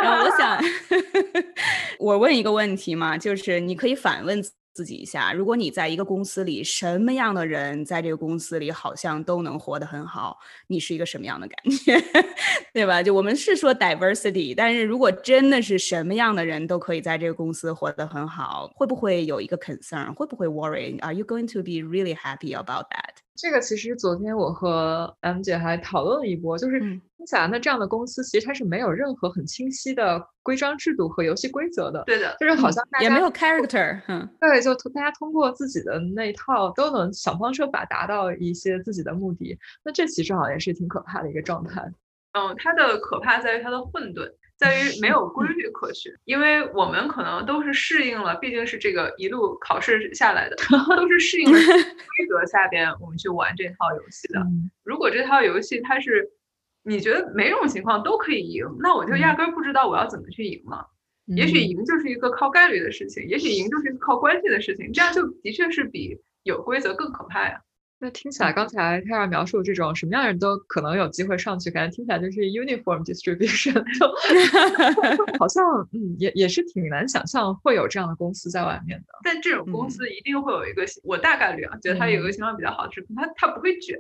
然后我想，我问一个问题嘛，就是你可以反问自己一下：如果你在一个公司里，什么样的人在这个公司里好像都能活得很好，你是一个什么样的感觉？对吧？就我们是说 diversity，但是如果真的是什么样的人都可以在这个公司活得很好，会不会有一个 concern？会不会 worry？Are you going to be really happy about that？这个其实昨天我和 M 姐还讨论了一波，就是听起来那这样的公司其实它是没有任何很清晰的规章制度和游戏规则的。对的，就是好像也没有 character。嗯，对，就大家通过自己的那一套都能想方设法达到一些自己的目的。那这其实好像也是挺可怕的一个状态。嗯，它的可怕在于它的混沌。在于没有规律可循，因为我们可能都是适应了，毕竟是这个一路考试下来的，都是适应了规则下边我们去玩这套游戏的。如果这套游戏它是你觉得每种情况都可以赢，那我就压根儿不知道我要怎么去赢了。也许赢就是一个靠概率的事情，也许赢就是一个靠关系的事情，这样就的确是比有规则更可怕呀。那听起来，刚才泰尔描述这种什么样的人都可能有机会上去，感觉听起来就是 uniform distribution，就 好像嗯也也是挺难想象会有这样的公司在外面的。但这种公司一定会有一个，我大概率啊，觉得它有一个情况比较好的是，它它不会卷。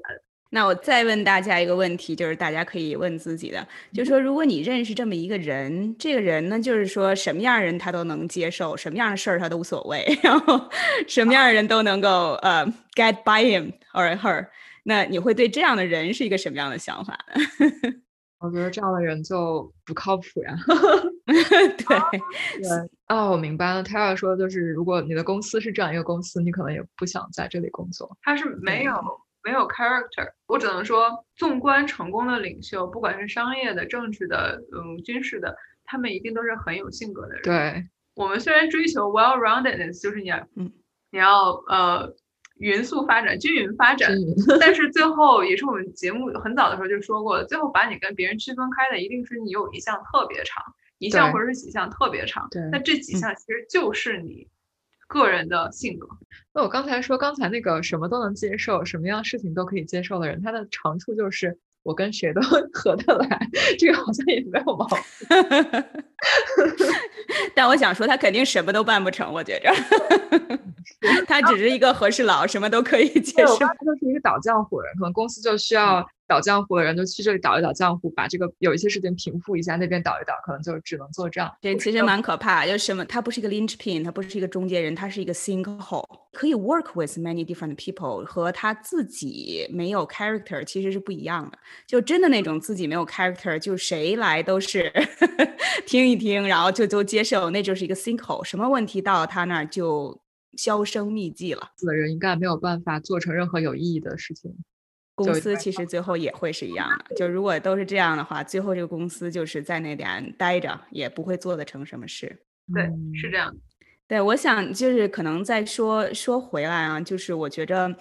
那我再问大家一个问题，就是大家可以问自己的，就是说，如果你认识这么一个人，这个人呢，就是说什么样的人他都能接受，什么样的事儿他都无所谓，然后什么样的人都能够呃 get by him or her，那你会对这样的人是一个什么样的想法呢？我觉得这样的人就不靠谱呀。对对哦，我明白了。他要说就是，如果你的公司是这样一个公司，你可能也不想在这里工作。他是没有。没有 character，我只能说，纵观成功的领袖，不管是商业的、政治的、嗯、军事的，他们一定都是很有性格的人。对，我们虽然追求 well-roundedness，就是你，嗯，你要呃匀速发展、均匀发展，但是最后也是我们节目很早的时候就说过了，最后把你跟别人区分开的，一定是你有一项特别长，一项或者是几项特别长。对，那这几项其实就是你。个人的性格。那我刚才说，刚才那个什么都能接受，什么样事情都可以接受的人，他的长处就是我跟谁都 合得来，这个好像也没有毛病。但我想说，他肯定什么都办不成。我觉着，他只是一个和事佬，什么都可以接受。他就是一个倒浆糊人，可能公司就需要。倒浆糊的人就去这里倒一倒浆糊，把这个有一些事情平复一下，那边倒一倒，可能就只能做这样。对，其实蛮可怕，就什么，他不是一个 linchpin，他不是一个中间人，他是一个 sinkhole，可以 work with many different people，和他自己没有 character 其实是不一样的。就真的那种自己没有 character，就谁来都是 听一听，然后就都接受，那就是一个 sinkhole，什么问题到了他那儿就销声匿迹了。死的人应该没有办法做成任何有意义的事情。公司其实最后也会是一样的，就如果都是这样的话，最后这个公司就是在那点待着，也不会做得成什么事。对，是这样。对，我想就是可能再说说回来啊，就是我觉着。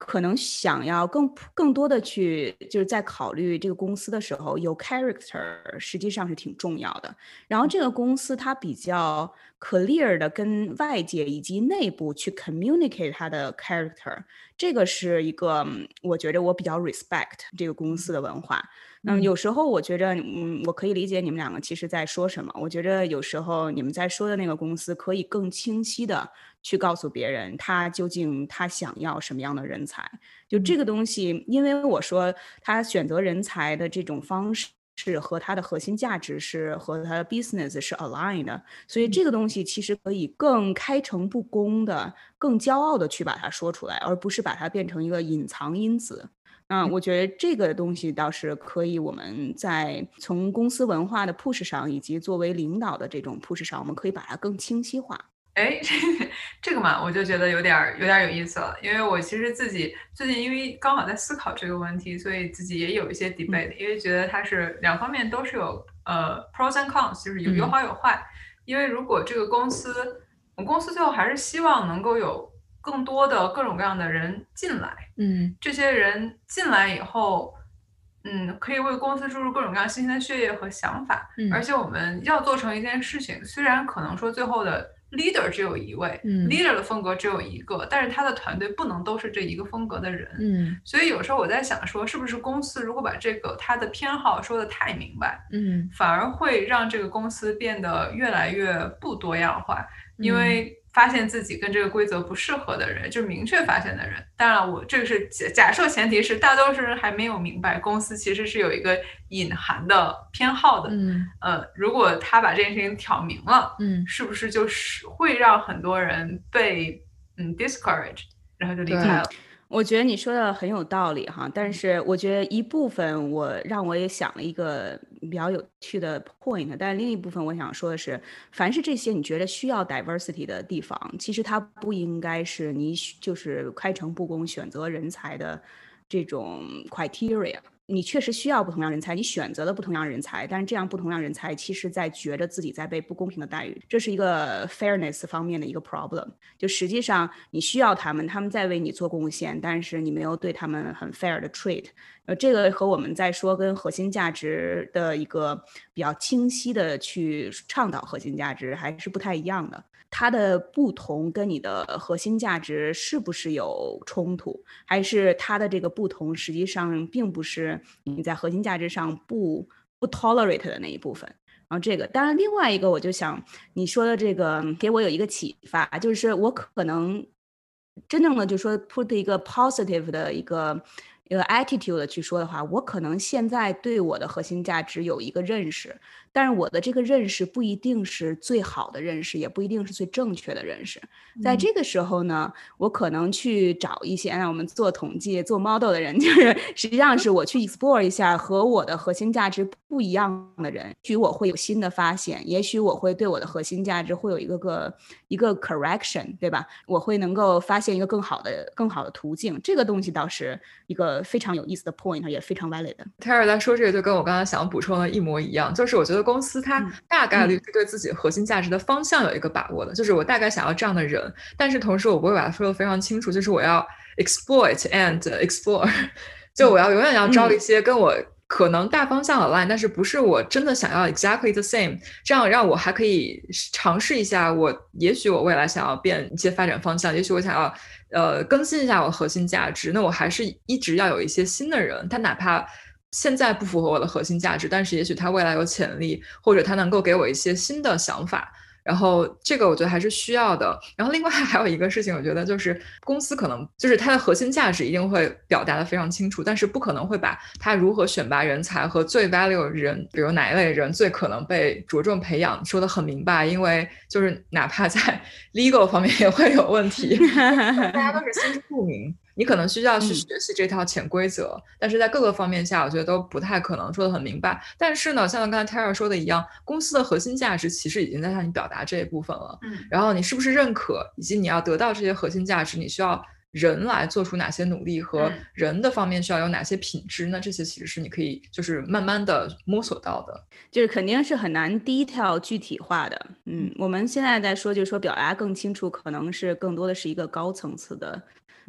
可能想要更更多的去就是在考虑这个公司的时候，有 character 实际上是挺重要的。然后这个公司它比较 clear 的跟外界以及内部去 communicate 它的 character，这个是一个我觉得我比较 respect 这个公司的文化。嗯，有时候我觉着，嗯，我可以理解你们两个其实在说什么。我觉着有时候你们在说的那个公司可以更清晰的去告诉别人，他究竟他想要什么样的人才。就这个东西，因为我说他选择人才的这种方式是和它的核心价值是和它的 business 是 aligned 的，所以这个东西其实可以更开诚布公的、更骄傲的去把它说出来，而不是把它变成一个隐藏因子。嗯，我觉得这个东西倒是可以，我们在从公司文化的 push 上，以及作为领导的这种 push 上，我们可以把它更清晰化。哎，这这个嘛，我就觉得有点有点有意思了，因为我其实自己最近因为刚好在思考这个问题，所以自己也有一些 debate，因为觉得它是两方面都是有呃 pros and cons，就是有有好有坏。因为如果这个公司，我公司最后还是希望能够有。更多的各种各样的人进来，嗯，这些人进来以后，嗯，可以为公司注入各种各样新鲜的血液和想法。嗯，而且我们要做成一件事情，虽然可能说最后的 leader 只有一位，嗯，leader 的风格只有一个，但是他的团队不能都是这一个风格的人。嗯，所以有时候我在想，说是不是公司如果把这个他的偏好说的太明白，嗯，反而会让这个公司变得越来越不多样化，因为。发现自己跟这个规则不适合的人，就是明确发现的人。当然，我这个是假假设前提是大多数人还没有明白，公司其实是有一个隐含的偏好的。嗯，呃，如果他把这件事情挑明了，嗯，是不是就是会让很多人被嗯 discourage，然后就离开了？我觉得你说的很有道理哈，但是我觉得一部分我让我也想了一个比较有趣的 point，但是另一部分我想说的是，凡是这些你觉得需要 diversity 的地方，其实它不应该是你就是开诚布公选择人才的这种 criteria。你确实需要不同样人才，你选择了不同样人才，但是这样不同样人才，其实在觉得自己在被不公平的待遇，这是一个 fairness 方面的一个 problem。就实际上你需要他们，他们在为你做贡献，但是你没有对他们很 fair 的 treat。呃，这个和我们在说跟核心价值的一个比较清晰的去倡导核心价值还是不太一样的。它的不同跟你的核心价值是不是有冲突，还是它的这个不同实际上并不是你在核心价值上不不 tolerate 的那一部分？然后这个，当然另外一个，我就想你说的这个给我有一个启发，就是我可能真正的就说 put 一个 positive 的一个。一个 attitude 去说的话，我可能现在对我的核心价值有一个认识，但是我的这个认识不一定是最好的认识，也不一定是最正确的认识。在这个时候呢，我可能去找一些，让我们做统计、做 model 的人，就是实际上是我去 explore 一下和我的核心价值不一样的人，也许我会有新的发现，也许我会对我的核心价值会有一个个一个 correction，对吧？我会能够发现一个更好的、更好的途径。这个东西倒是一个。非常有意思的 point，也非常 valid 的。泰尔在说这个，就跟我刚才想补充的一模一样，就是我觉得公司它大概率是对自己核心价值的方向有一个把握的，就是我大概想要这样的人，但是同时我不会把它说的非常清楚，就是我要 exploit and explore，就我要永远要招一些跟我。可能大方向 align，但是不是我真的想要 exactly the same，这样让我还可以尝试一下。我也许我未来想要变一些发展方向，也许我想要呃更新一下我核心价值，那我还是一直要有一些新的人，他哪怕现在不符合我的核心价值，但是也许他未来有潜力，或者他能够给我一些新的想法。然后这个我觉得还是需要的。然后另外还有一个事情，我觉得就是公司可能就是它的核心价值一定会表达的非常清楚，但是不可能会把它如何选拔人才和最 value 人，比如哪一类人最可能被着重培养说的很明白，因为就是哪怕在 legal 方面也会有问题，大家都是心知肚明。你可能需要去学习这套潜规则，但是在各个方面下，我觉得都不太可能说的很明白。但是呢，像刚才 Tara 说的一样，公司的核心价值其实已经在向你表达这一部分了。嗯，然后你是不是认可，以及你要得到这些核心价值，你需要人来做出哪些努力和人的方面需要有哪些品质，那这些其实是你可以就是慢慢的摸索到的，就是肯定是很难 detail 具体化的。嗯，我们现在在说，就是说表达更清楚，可能是更多的是一个高层次的，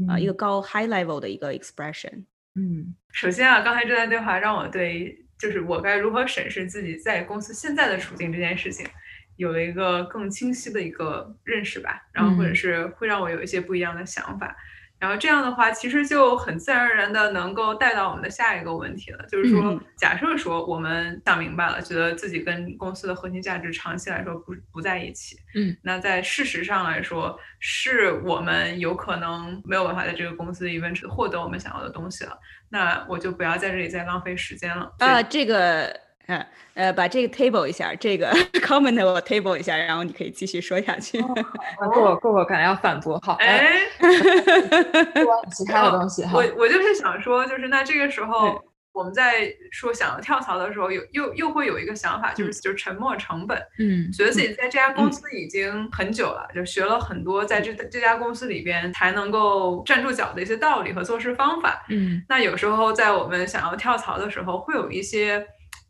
啊，一个高 high level 的一个 expression。嗯，首先啊，刚才这段对话让我对就是我该如何审视自己在公司现在的处境这件事情。有了一个更清晰的一个认识吧，然后或者是会让我有一些不一样的想法，然后这样的话，其实就很自然而然的能够带到我们的下一个问题了，就是说，假设说我们想明白了，觉得自己跟公司的核心价值长期来说不不在一起，嗯，那在事实上来说，是我们有可能没有办法在这个公司 event 获得我们想要的东西了，那我就不要在这里再浪费时间了啊，这个。嗯，呃，把这个 table 一下，这个 comment 我 table 一下，然后你可以继续说下去。过过过，感觉要反驳，好，哎，其他的东西哈。我我就是想说，就是那这个时候我们在说想要跳槽的时候，有又又会有一个想法，就是就是沉没成本。嗯，觉得自己在这家公司已经很久了，就学了很多在这这家公司里边才能够站住脚的一些道理和做事方法。嗯，那有时候在我们想要跳槽的时候，会有一些。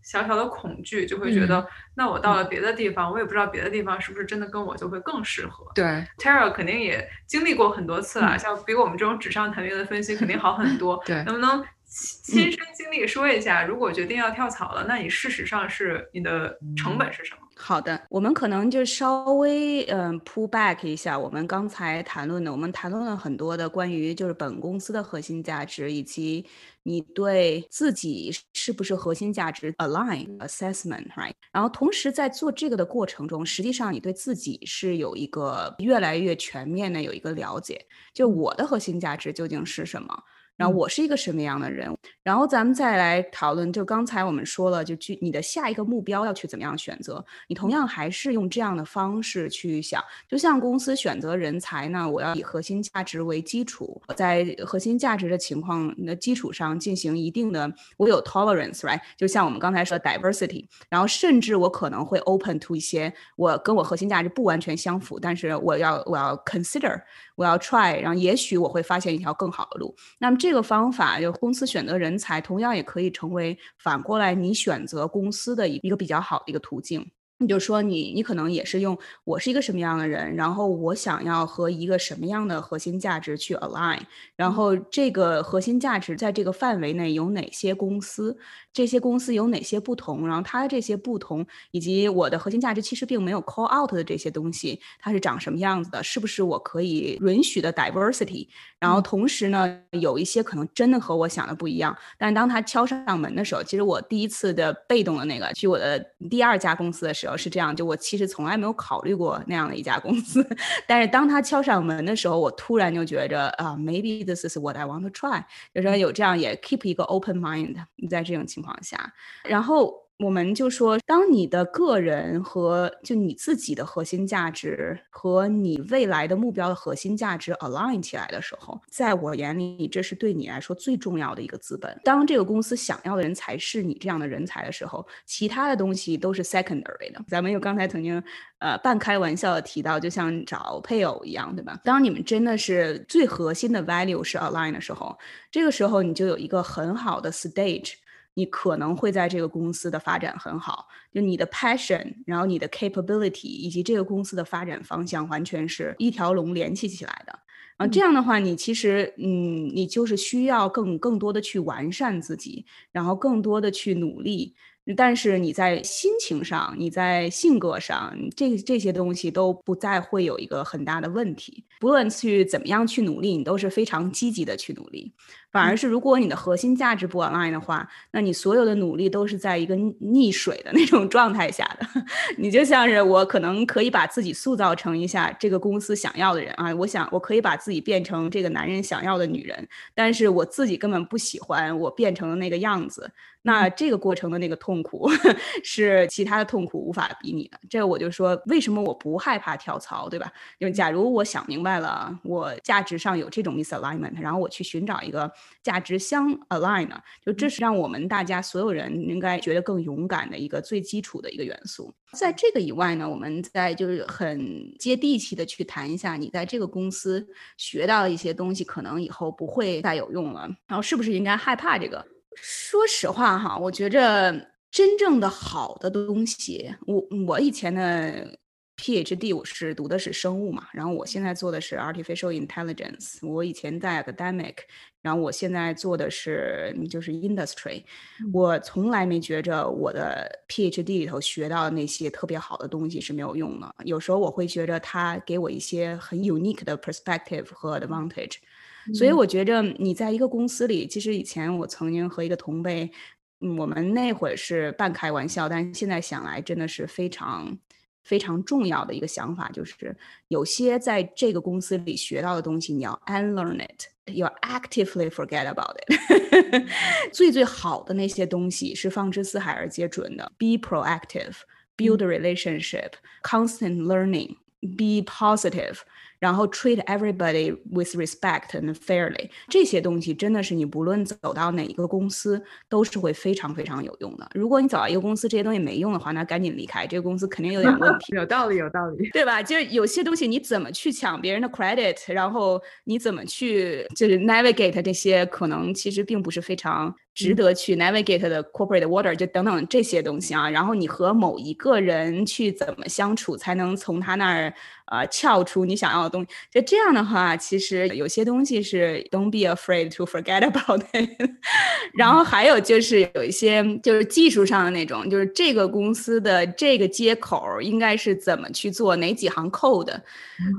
小小的恐惧就会觉得，那我到了别的地方，我也不知道别的地方是不是真的跟我就会更适合。对，Tara 肯定也经历过很多次了，像比我们这种纸上谈兵的分析肯定好很多。对，能不能亲身经历说一下，如果决定要跳槽了，那你事实上是你的成本是什么？好的，我们可能就稍微嗯 pull back 一下，我们刚才谈论的，我们谈论了很多的关于就是本公司的核心价值，以及你对自己是不是核心价值 align assessment，right？然后同时在做这个的过程中，实际上你对自己是有一个越来越全面的有一个了解，就我的核心价值究竟是什么。然后我是一个什么样的人？然后咱们再来讨论，就刚才我们说了，就去你的下一个目标要去怎么样选择？你同样还是用这样的方式去想，就像公司选择人才呢，我要以核心价值为基础，在核心价值的情况的基础上进行一定的，我有 tolerance，right？就像我们刚才说 diversity，然后甚至我可能会 open to 一些我跟我核心价值不完全相符，但是我要我要 consider。我要 try，然后也许我会发现一条更好的路。那么这这个方法，就公司选择人才，同样也可以成为反过来你选择公司的一个比较好的一个途径。你就说你，你可能也是用我是一个什么样的人，然后我想要和一个什么样的核心价值去 align，然后这个核心价值在这个范围内有哪些公司？这些公司有哪些不同？然后它的这些不同，以及我的核心价值其实并没有 call out 的这些东西，它是长什么样子的？是不是我可以允许的 diversity？然后同时呢，有一些可能真的和我想的不一样。但是当他敲上门的时候，其实我第一次的被动的那个去我的第二家公司的时候是这样，就我其实从来没有考虑过那样的一家公司。但是当他敲上门的时候，我突然就觉着啊，maybe this is what I want to try，就说有这样也 keep 一个 open mind，在这种。情况下，然后。我们就说，当你的个人和就你自己的核心价值和你未来的目标的核心价值 align 起来的时候，在我眼里，你这是对你来说最重要的一个资本。当这个公司想要的人才是你这样的人才的时候，其他的东西都是 secondary 的。咱们又刚才曾经呃半开玩笑的提到，就像找配偶一样，对吧？当你们真的是最核心的 value 是 align 的时候，这个时候你就有一个很好的 stage。你可能会在这个公司的发展很好，就你的 passion，然后你的 capability，以及这个公司的发展方向，完全是一条龙联系起来的。啊，这样的话，你其实，嗯，你就是需要更更多的去完善自己，然后更多的去努力。但是你在心情上，你在性格上，这这些东西都不再会有一个很大的问题。不论去怎么样去努力，你都是非常积极的去努力。反而是，如果你的核心价值不 align 的话，那你所有的努力都是在一个溺水的那种状态下的。你就像是我可能可以把自己塑造成一下这个公司想要的人啊，我想我可以把自己变成这个男人想要的女人，但是我自己根本不喜欢我变成的那个样子。那这个过程的那个痛痛苦 是其他的痛苦无法比拟的。这个我就说，为什么我不害怕跳槽，对吧？就假如我想明白了，我价值上有这种 misalignment，然后我去寻找一个价值相 align 的，就这是让我们大家所有人应该觉得更勇敢的一个最基础的一个元素。在这个以外呢，我们在就是很接地气的去谈一下，你在这个公司学到一些东西，可能以后不会再有用了，然后是不是应该害怕这个？说实话哈，我觉着真正的好的东西，我我以前的 PhD 我是读的是生物嘛，然后我现在做的是 Artificial Intelligence，我以前在 Academic。然后我现在做的是就是 industry，我从来没觉着我的 PhD 里头学到的那些特别好的东西是没有用的。有时候我会觉着它给我一些很 unique 的 perspective 和 advantage。所以我觉着你在一个公司里，其实以前我曾经和一个同辈，我们那会儿是半开玩笑，但是现在想来真的是非常非常重要的一个想法，就是有些在这个公司里学到的东西，你要 unlearn it。You actively forget about it。最最好的那些东西是放之四海而皆准的。Be proactive, build a relationship, constant learning, be positive. 然后 treat everybody with respect and fairly，这些东西真的是你不论走到哪一个公司都是会非常非常有用的。如果你走到一个公司这些东西没用的话，那赶紧离开，这个公司肯定有点问题。有道理，有道理，对吧？就是有些东西你怎么去抢别人的 credit，然后你怎么去就是 navigate 这些，可能其实并不是非常。值得去 navigate 的 corporate water 就等等这些东西啊，然后你和某一个人去怎么相处，才能从他那儿呃撬出你想要的东西？就这样的话，其实有些东西是 don't be afraid to forget about it。然后还有就是有一些就是技术上的那种，就是这个公司的这个接口应该是怎么去做，哪几行 code？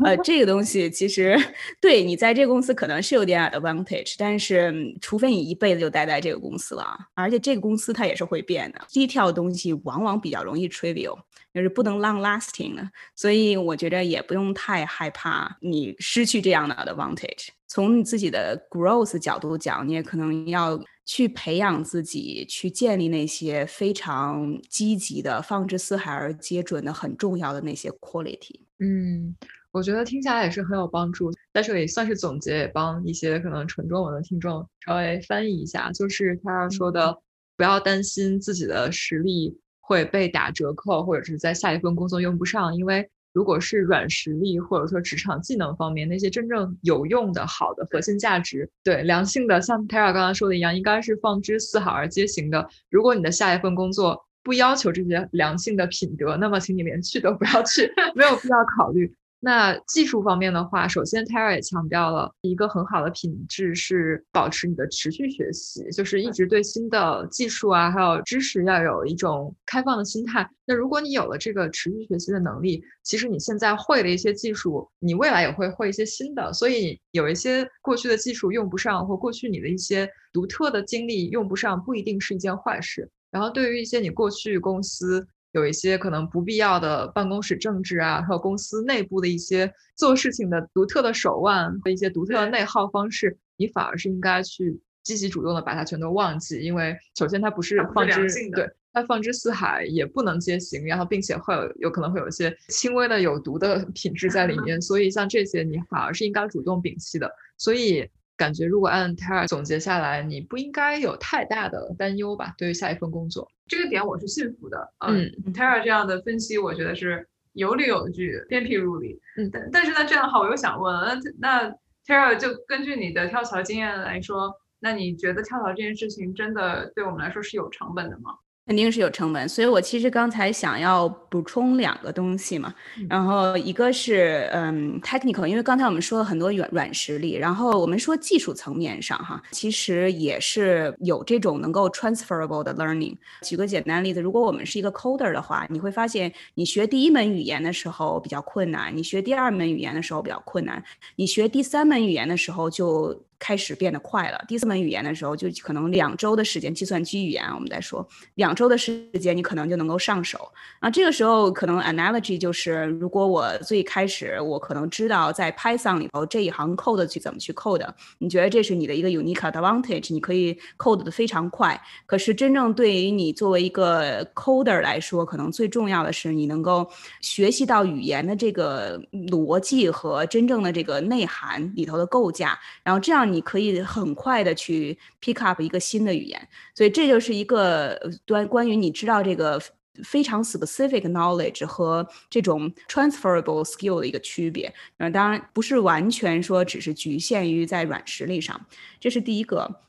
呃，这个东西其实 对你在这个公司可能是有点 advantage，但是除非你一辈子就待在这个公。司了啊，而且这个公司它也是会变的。低调的东西往往比较容易 trivial，就是不能 long lasting 的。所以我觉得也不用太害怕你失去这样的 advantage。从你自己的 growth 角度讲，你也可能要去培养自己，去建立那些非常积极的、放之四海而皆准的、很重要的那些 quality。嗯。我觉得听起来也是很有帮助，在这里算是总结，也帮一些可能纯中文的听众稍微翻译一下。就是他说的，不要担心自己的实力会被打折扣，或者是在下一份工作用不上，因为如果是软实力或者说职场技能方面那些真正有用的、好的核心价值，对良性的，像 Tara 刚才说的一样，应该是放之四海而皆行的。如果你的下一份工作不要求这些良性的品德，那么请你连去都不要去，没有必要考虑。那技术方面的话，首先 Tara 也强调了一个很好的品质是保持你的持续学习，就是一直对新的技术啊，还有知识要有一种开放的心态。那如果你有了这个持续学习的能力，其实你现在会的一些技术，你未来也会会一些新的。所以有一些过去的技术用不上，或过去你的一些独特的经历用不上，不一定是一件坏事。然后对于一些你过去公司。有一些可能不必要的办公室政治啊，还有公司内部的一些做事情的独特的手腕和一些独特的内耗方式，你反而是应该去积极主动的把它全都忘记，因为首先它不是放之对，它放之四海也不能皆行，然后并且会有有可能会有一些轻微的有毒的品质在里 面，所以像这些你反而是应该主动摒弃的。所以感觉如果按 Tara 总结下来，你不应该有太大的担忧吧，对于下一份工作。这个点我是信服的，嗯，Tara 这样的分析，我觉得是有理有据，鞭辟入里。嗯，但但是呢，这样的话，我又想问，那那 Tara 就根据你的跳槽经验来说，那你觉得跳槽这件事情真的对我们来说是有成本的吗？肯定是有成本，所以我其实刚才想要补充两个东西嘛，然后一个是嗯 technical，因为刚才我们说了很多软软实力，然后我们说技术层面上哈，其实也是有这种能够 transferable 的 learning。举个简单例子，如果我们是一个 coder 的话，你会发现你学第一门语言的时候比较困难，你学第二门语言的时候比较困难，你学第三门语言的时候就。开始变得快了。第四门语言的时候，就可能两周的时间，计算机语言我们在说，两周的时间你可能就能够上手。啊，这个时候可能 analogy 就是，如果我最开始我可能知道在 Python 里头这一行 code 去怎么去 code，你觉得这是你的一个 unique advantage，你可以 code 的非常快。可是真正对于你作为一个 coder 来说，可能最重要的是你能够学习到语言的这个逻辑和真正的这个内涵里头的构架，然后这样你可以很快的去 pick up 一个新的语言。所以这就是一个端关于你知道这个非常 specific knowledge 和这种 transferable skill 的一个区别。嗯，当然不是完全说只是局限于在软实力上，这是第一个。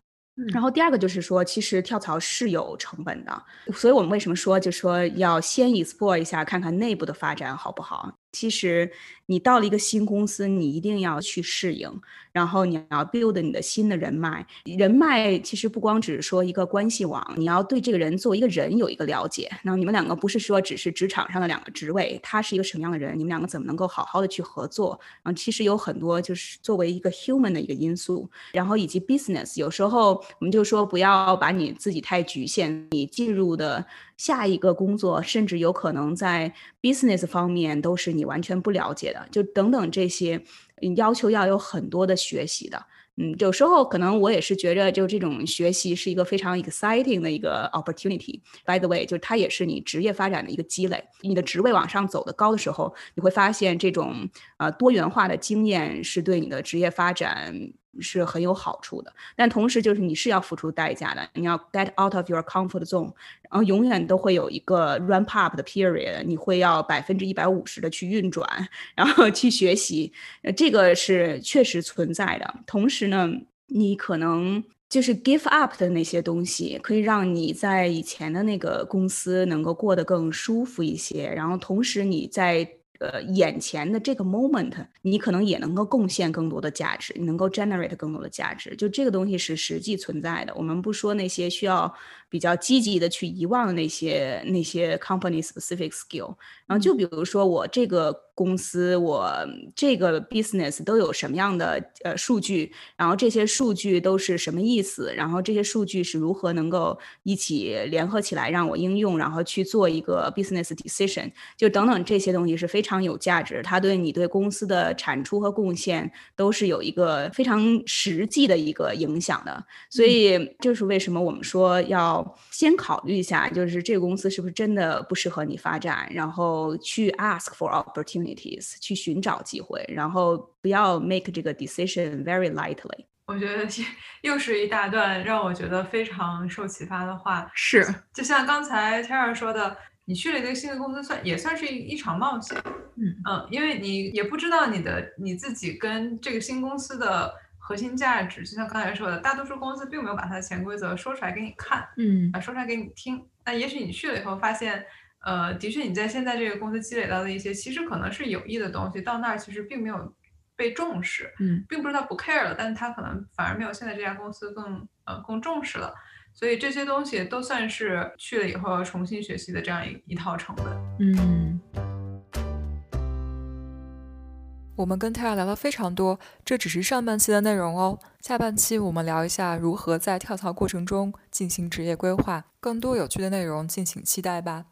然后第二个就是说，其实跳槽是有成本的，所以我们为什么说，就说要先 explore 一下，看看内部的发展好不好？其实你到了一个新公司，你一定要去适应，然后你要 build 你的新的人脉。人脉其实不光只是说一个关系网，你要对这个人作为一个人有一个了解。然后你们两个不是说只是职场上的两个职位，他是一个什么样的人，你们两个怎么能够好好的去合作？嗯，其实有很多就是作为一个 human 的一个因素，然后以及 business，有时候我们就说不要把你自己太局限，你进入的。下一个工作，甚至有可能在 business 方面都是你完全不了解的，就等等这些，要求要有很多的学习的。嗯，有时候可能我也是觉着，就这种学习是一个非常 exciting 的一个 opportunity。By the way，就是它也是你职业发展的一个积累。你的职位往上走的高的时候，你会发现这种呃多元化的经验是对你的职业发展。是很有好处的，但同时就是你是要付出代价的。你要 get out of your comfort zone，然后永远都会有一个 ramp up 的 period，你会要百分之一百五十的去运转，然后去学习，这个是确实存在的。同时呢，你可能就是 give up 的那些东西，可以让你在以前的那个公司能够过得更舒服一些，然后同时你在。呃，眼前的这个 moment，你可能也能够贡献更多的价值，你能够 generate 更多的价值，就这个东西是实际存在的。我们不说那些需要比较积极的去遗忘那些那些 company specific skill，然后就比如说我这个。公司，我这个 business 都有什么样的呃数据？然后这些数据都是什么意思？然后这些数据是如何能够一起联合起来让我应用，然后去做一个 business decision？就等等这些东西是非常有价值，它对你对公司的产出和贡献都是有一个非常实际的一个影响的。所以就是为什么我们说要先考虑一下，就是这个公司是不是真的不适合你发展，然后去 ask for opportunities，。去寻找机会，然后不要 make 这个 decision very lightly。我觉得又是一大段让我觉得非常受启发的话。是，就像刚才 Tara 说的，你去了一个新的公司，算也算是一一场冒险。嗯嗯，因为你也不知道你的你自己跟这个新公司的核心价值，就像刚才说的，大多数公司并没有把它的潜规则说出来给你看，嗯啊，说出来给你听。那也许你去了以后发现。呃，的确，你在现在这个公司积累到的一些，其实可能是有益的东西，到那儿其实并没有被重视，嗯，并不是他不 care 了，但是他可能反而没有现在这家公司更呃更重视了，所以这些东西都算是去了以后要重新学习的这样一一套成本，嗯。我们跟 Tara 聊了非常多，这只是上半期的内容哦，下半期我们聊一下如何在跳槽过程中进行职业规划，更多有趣的内容敬请期待吧。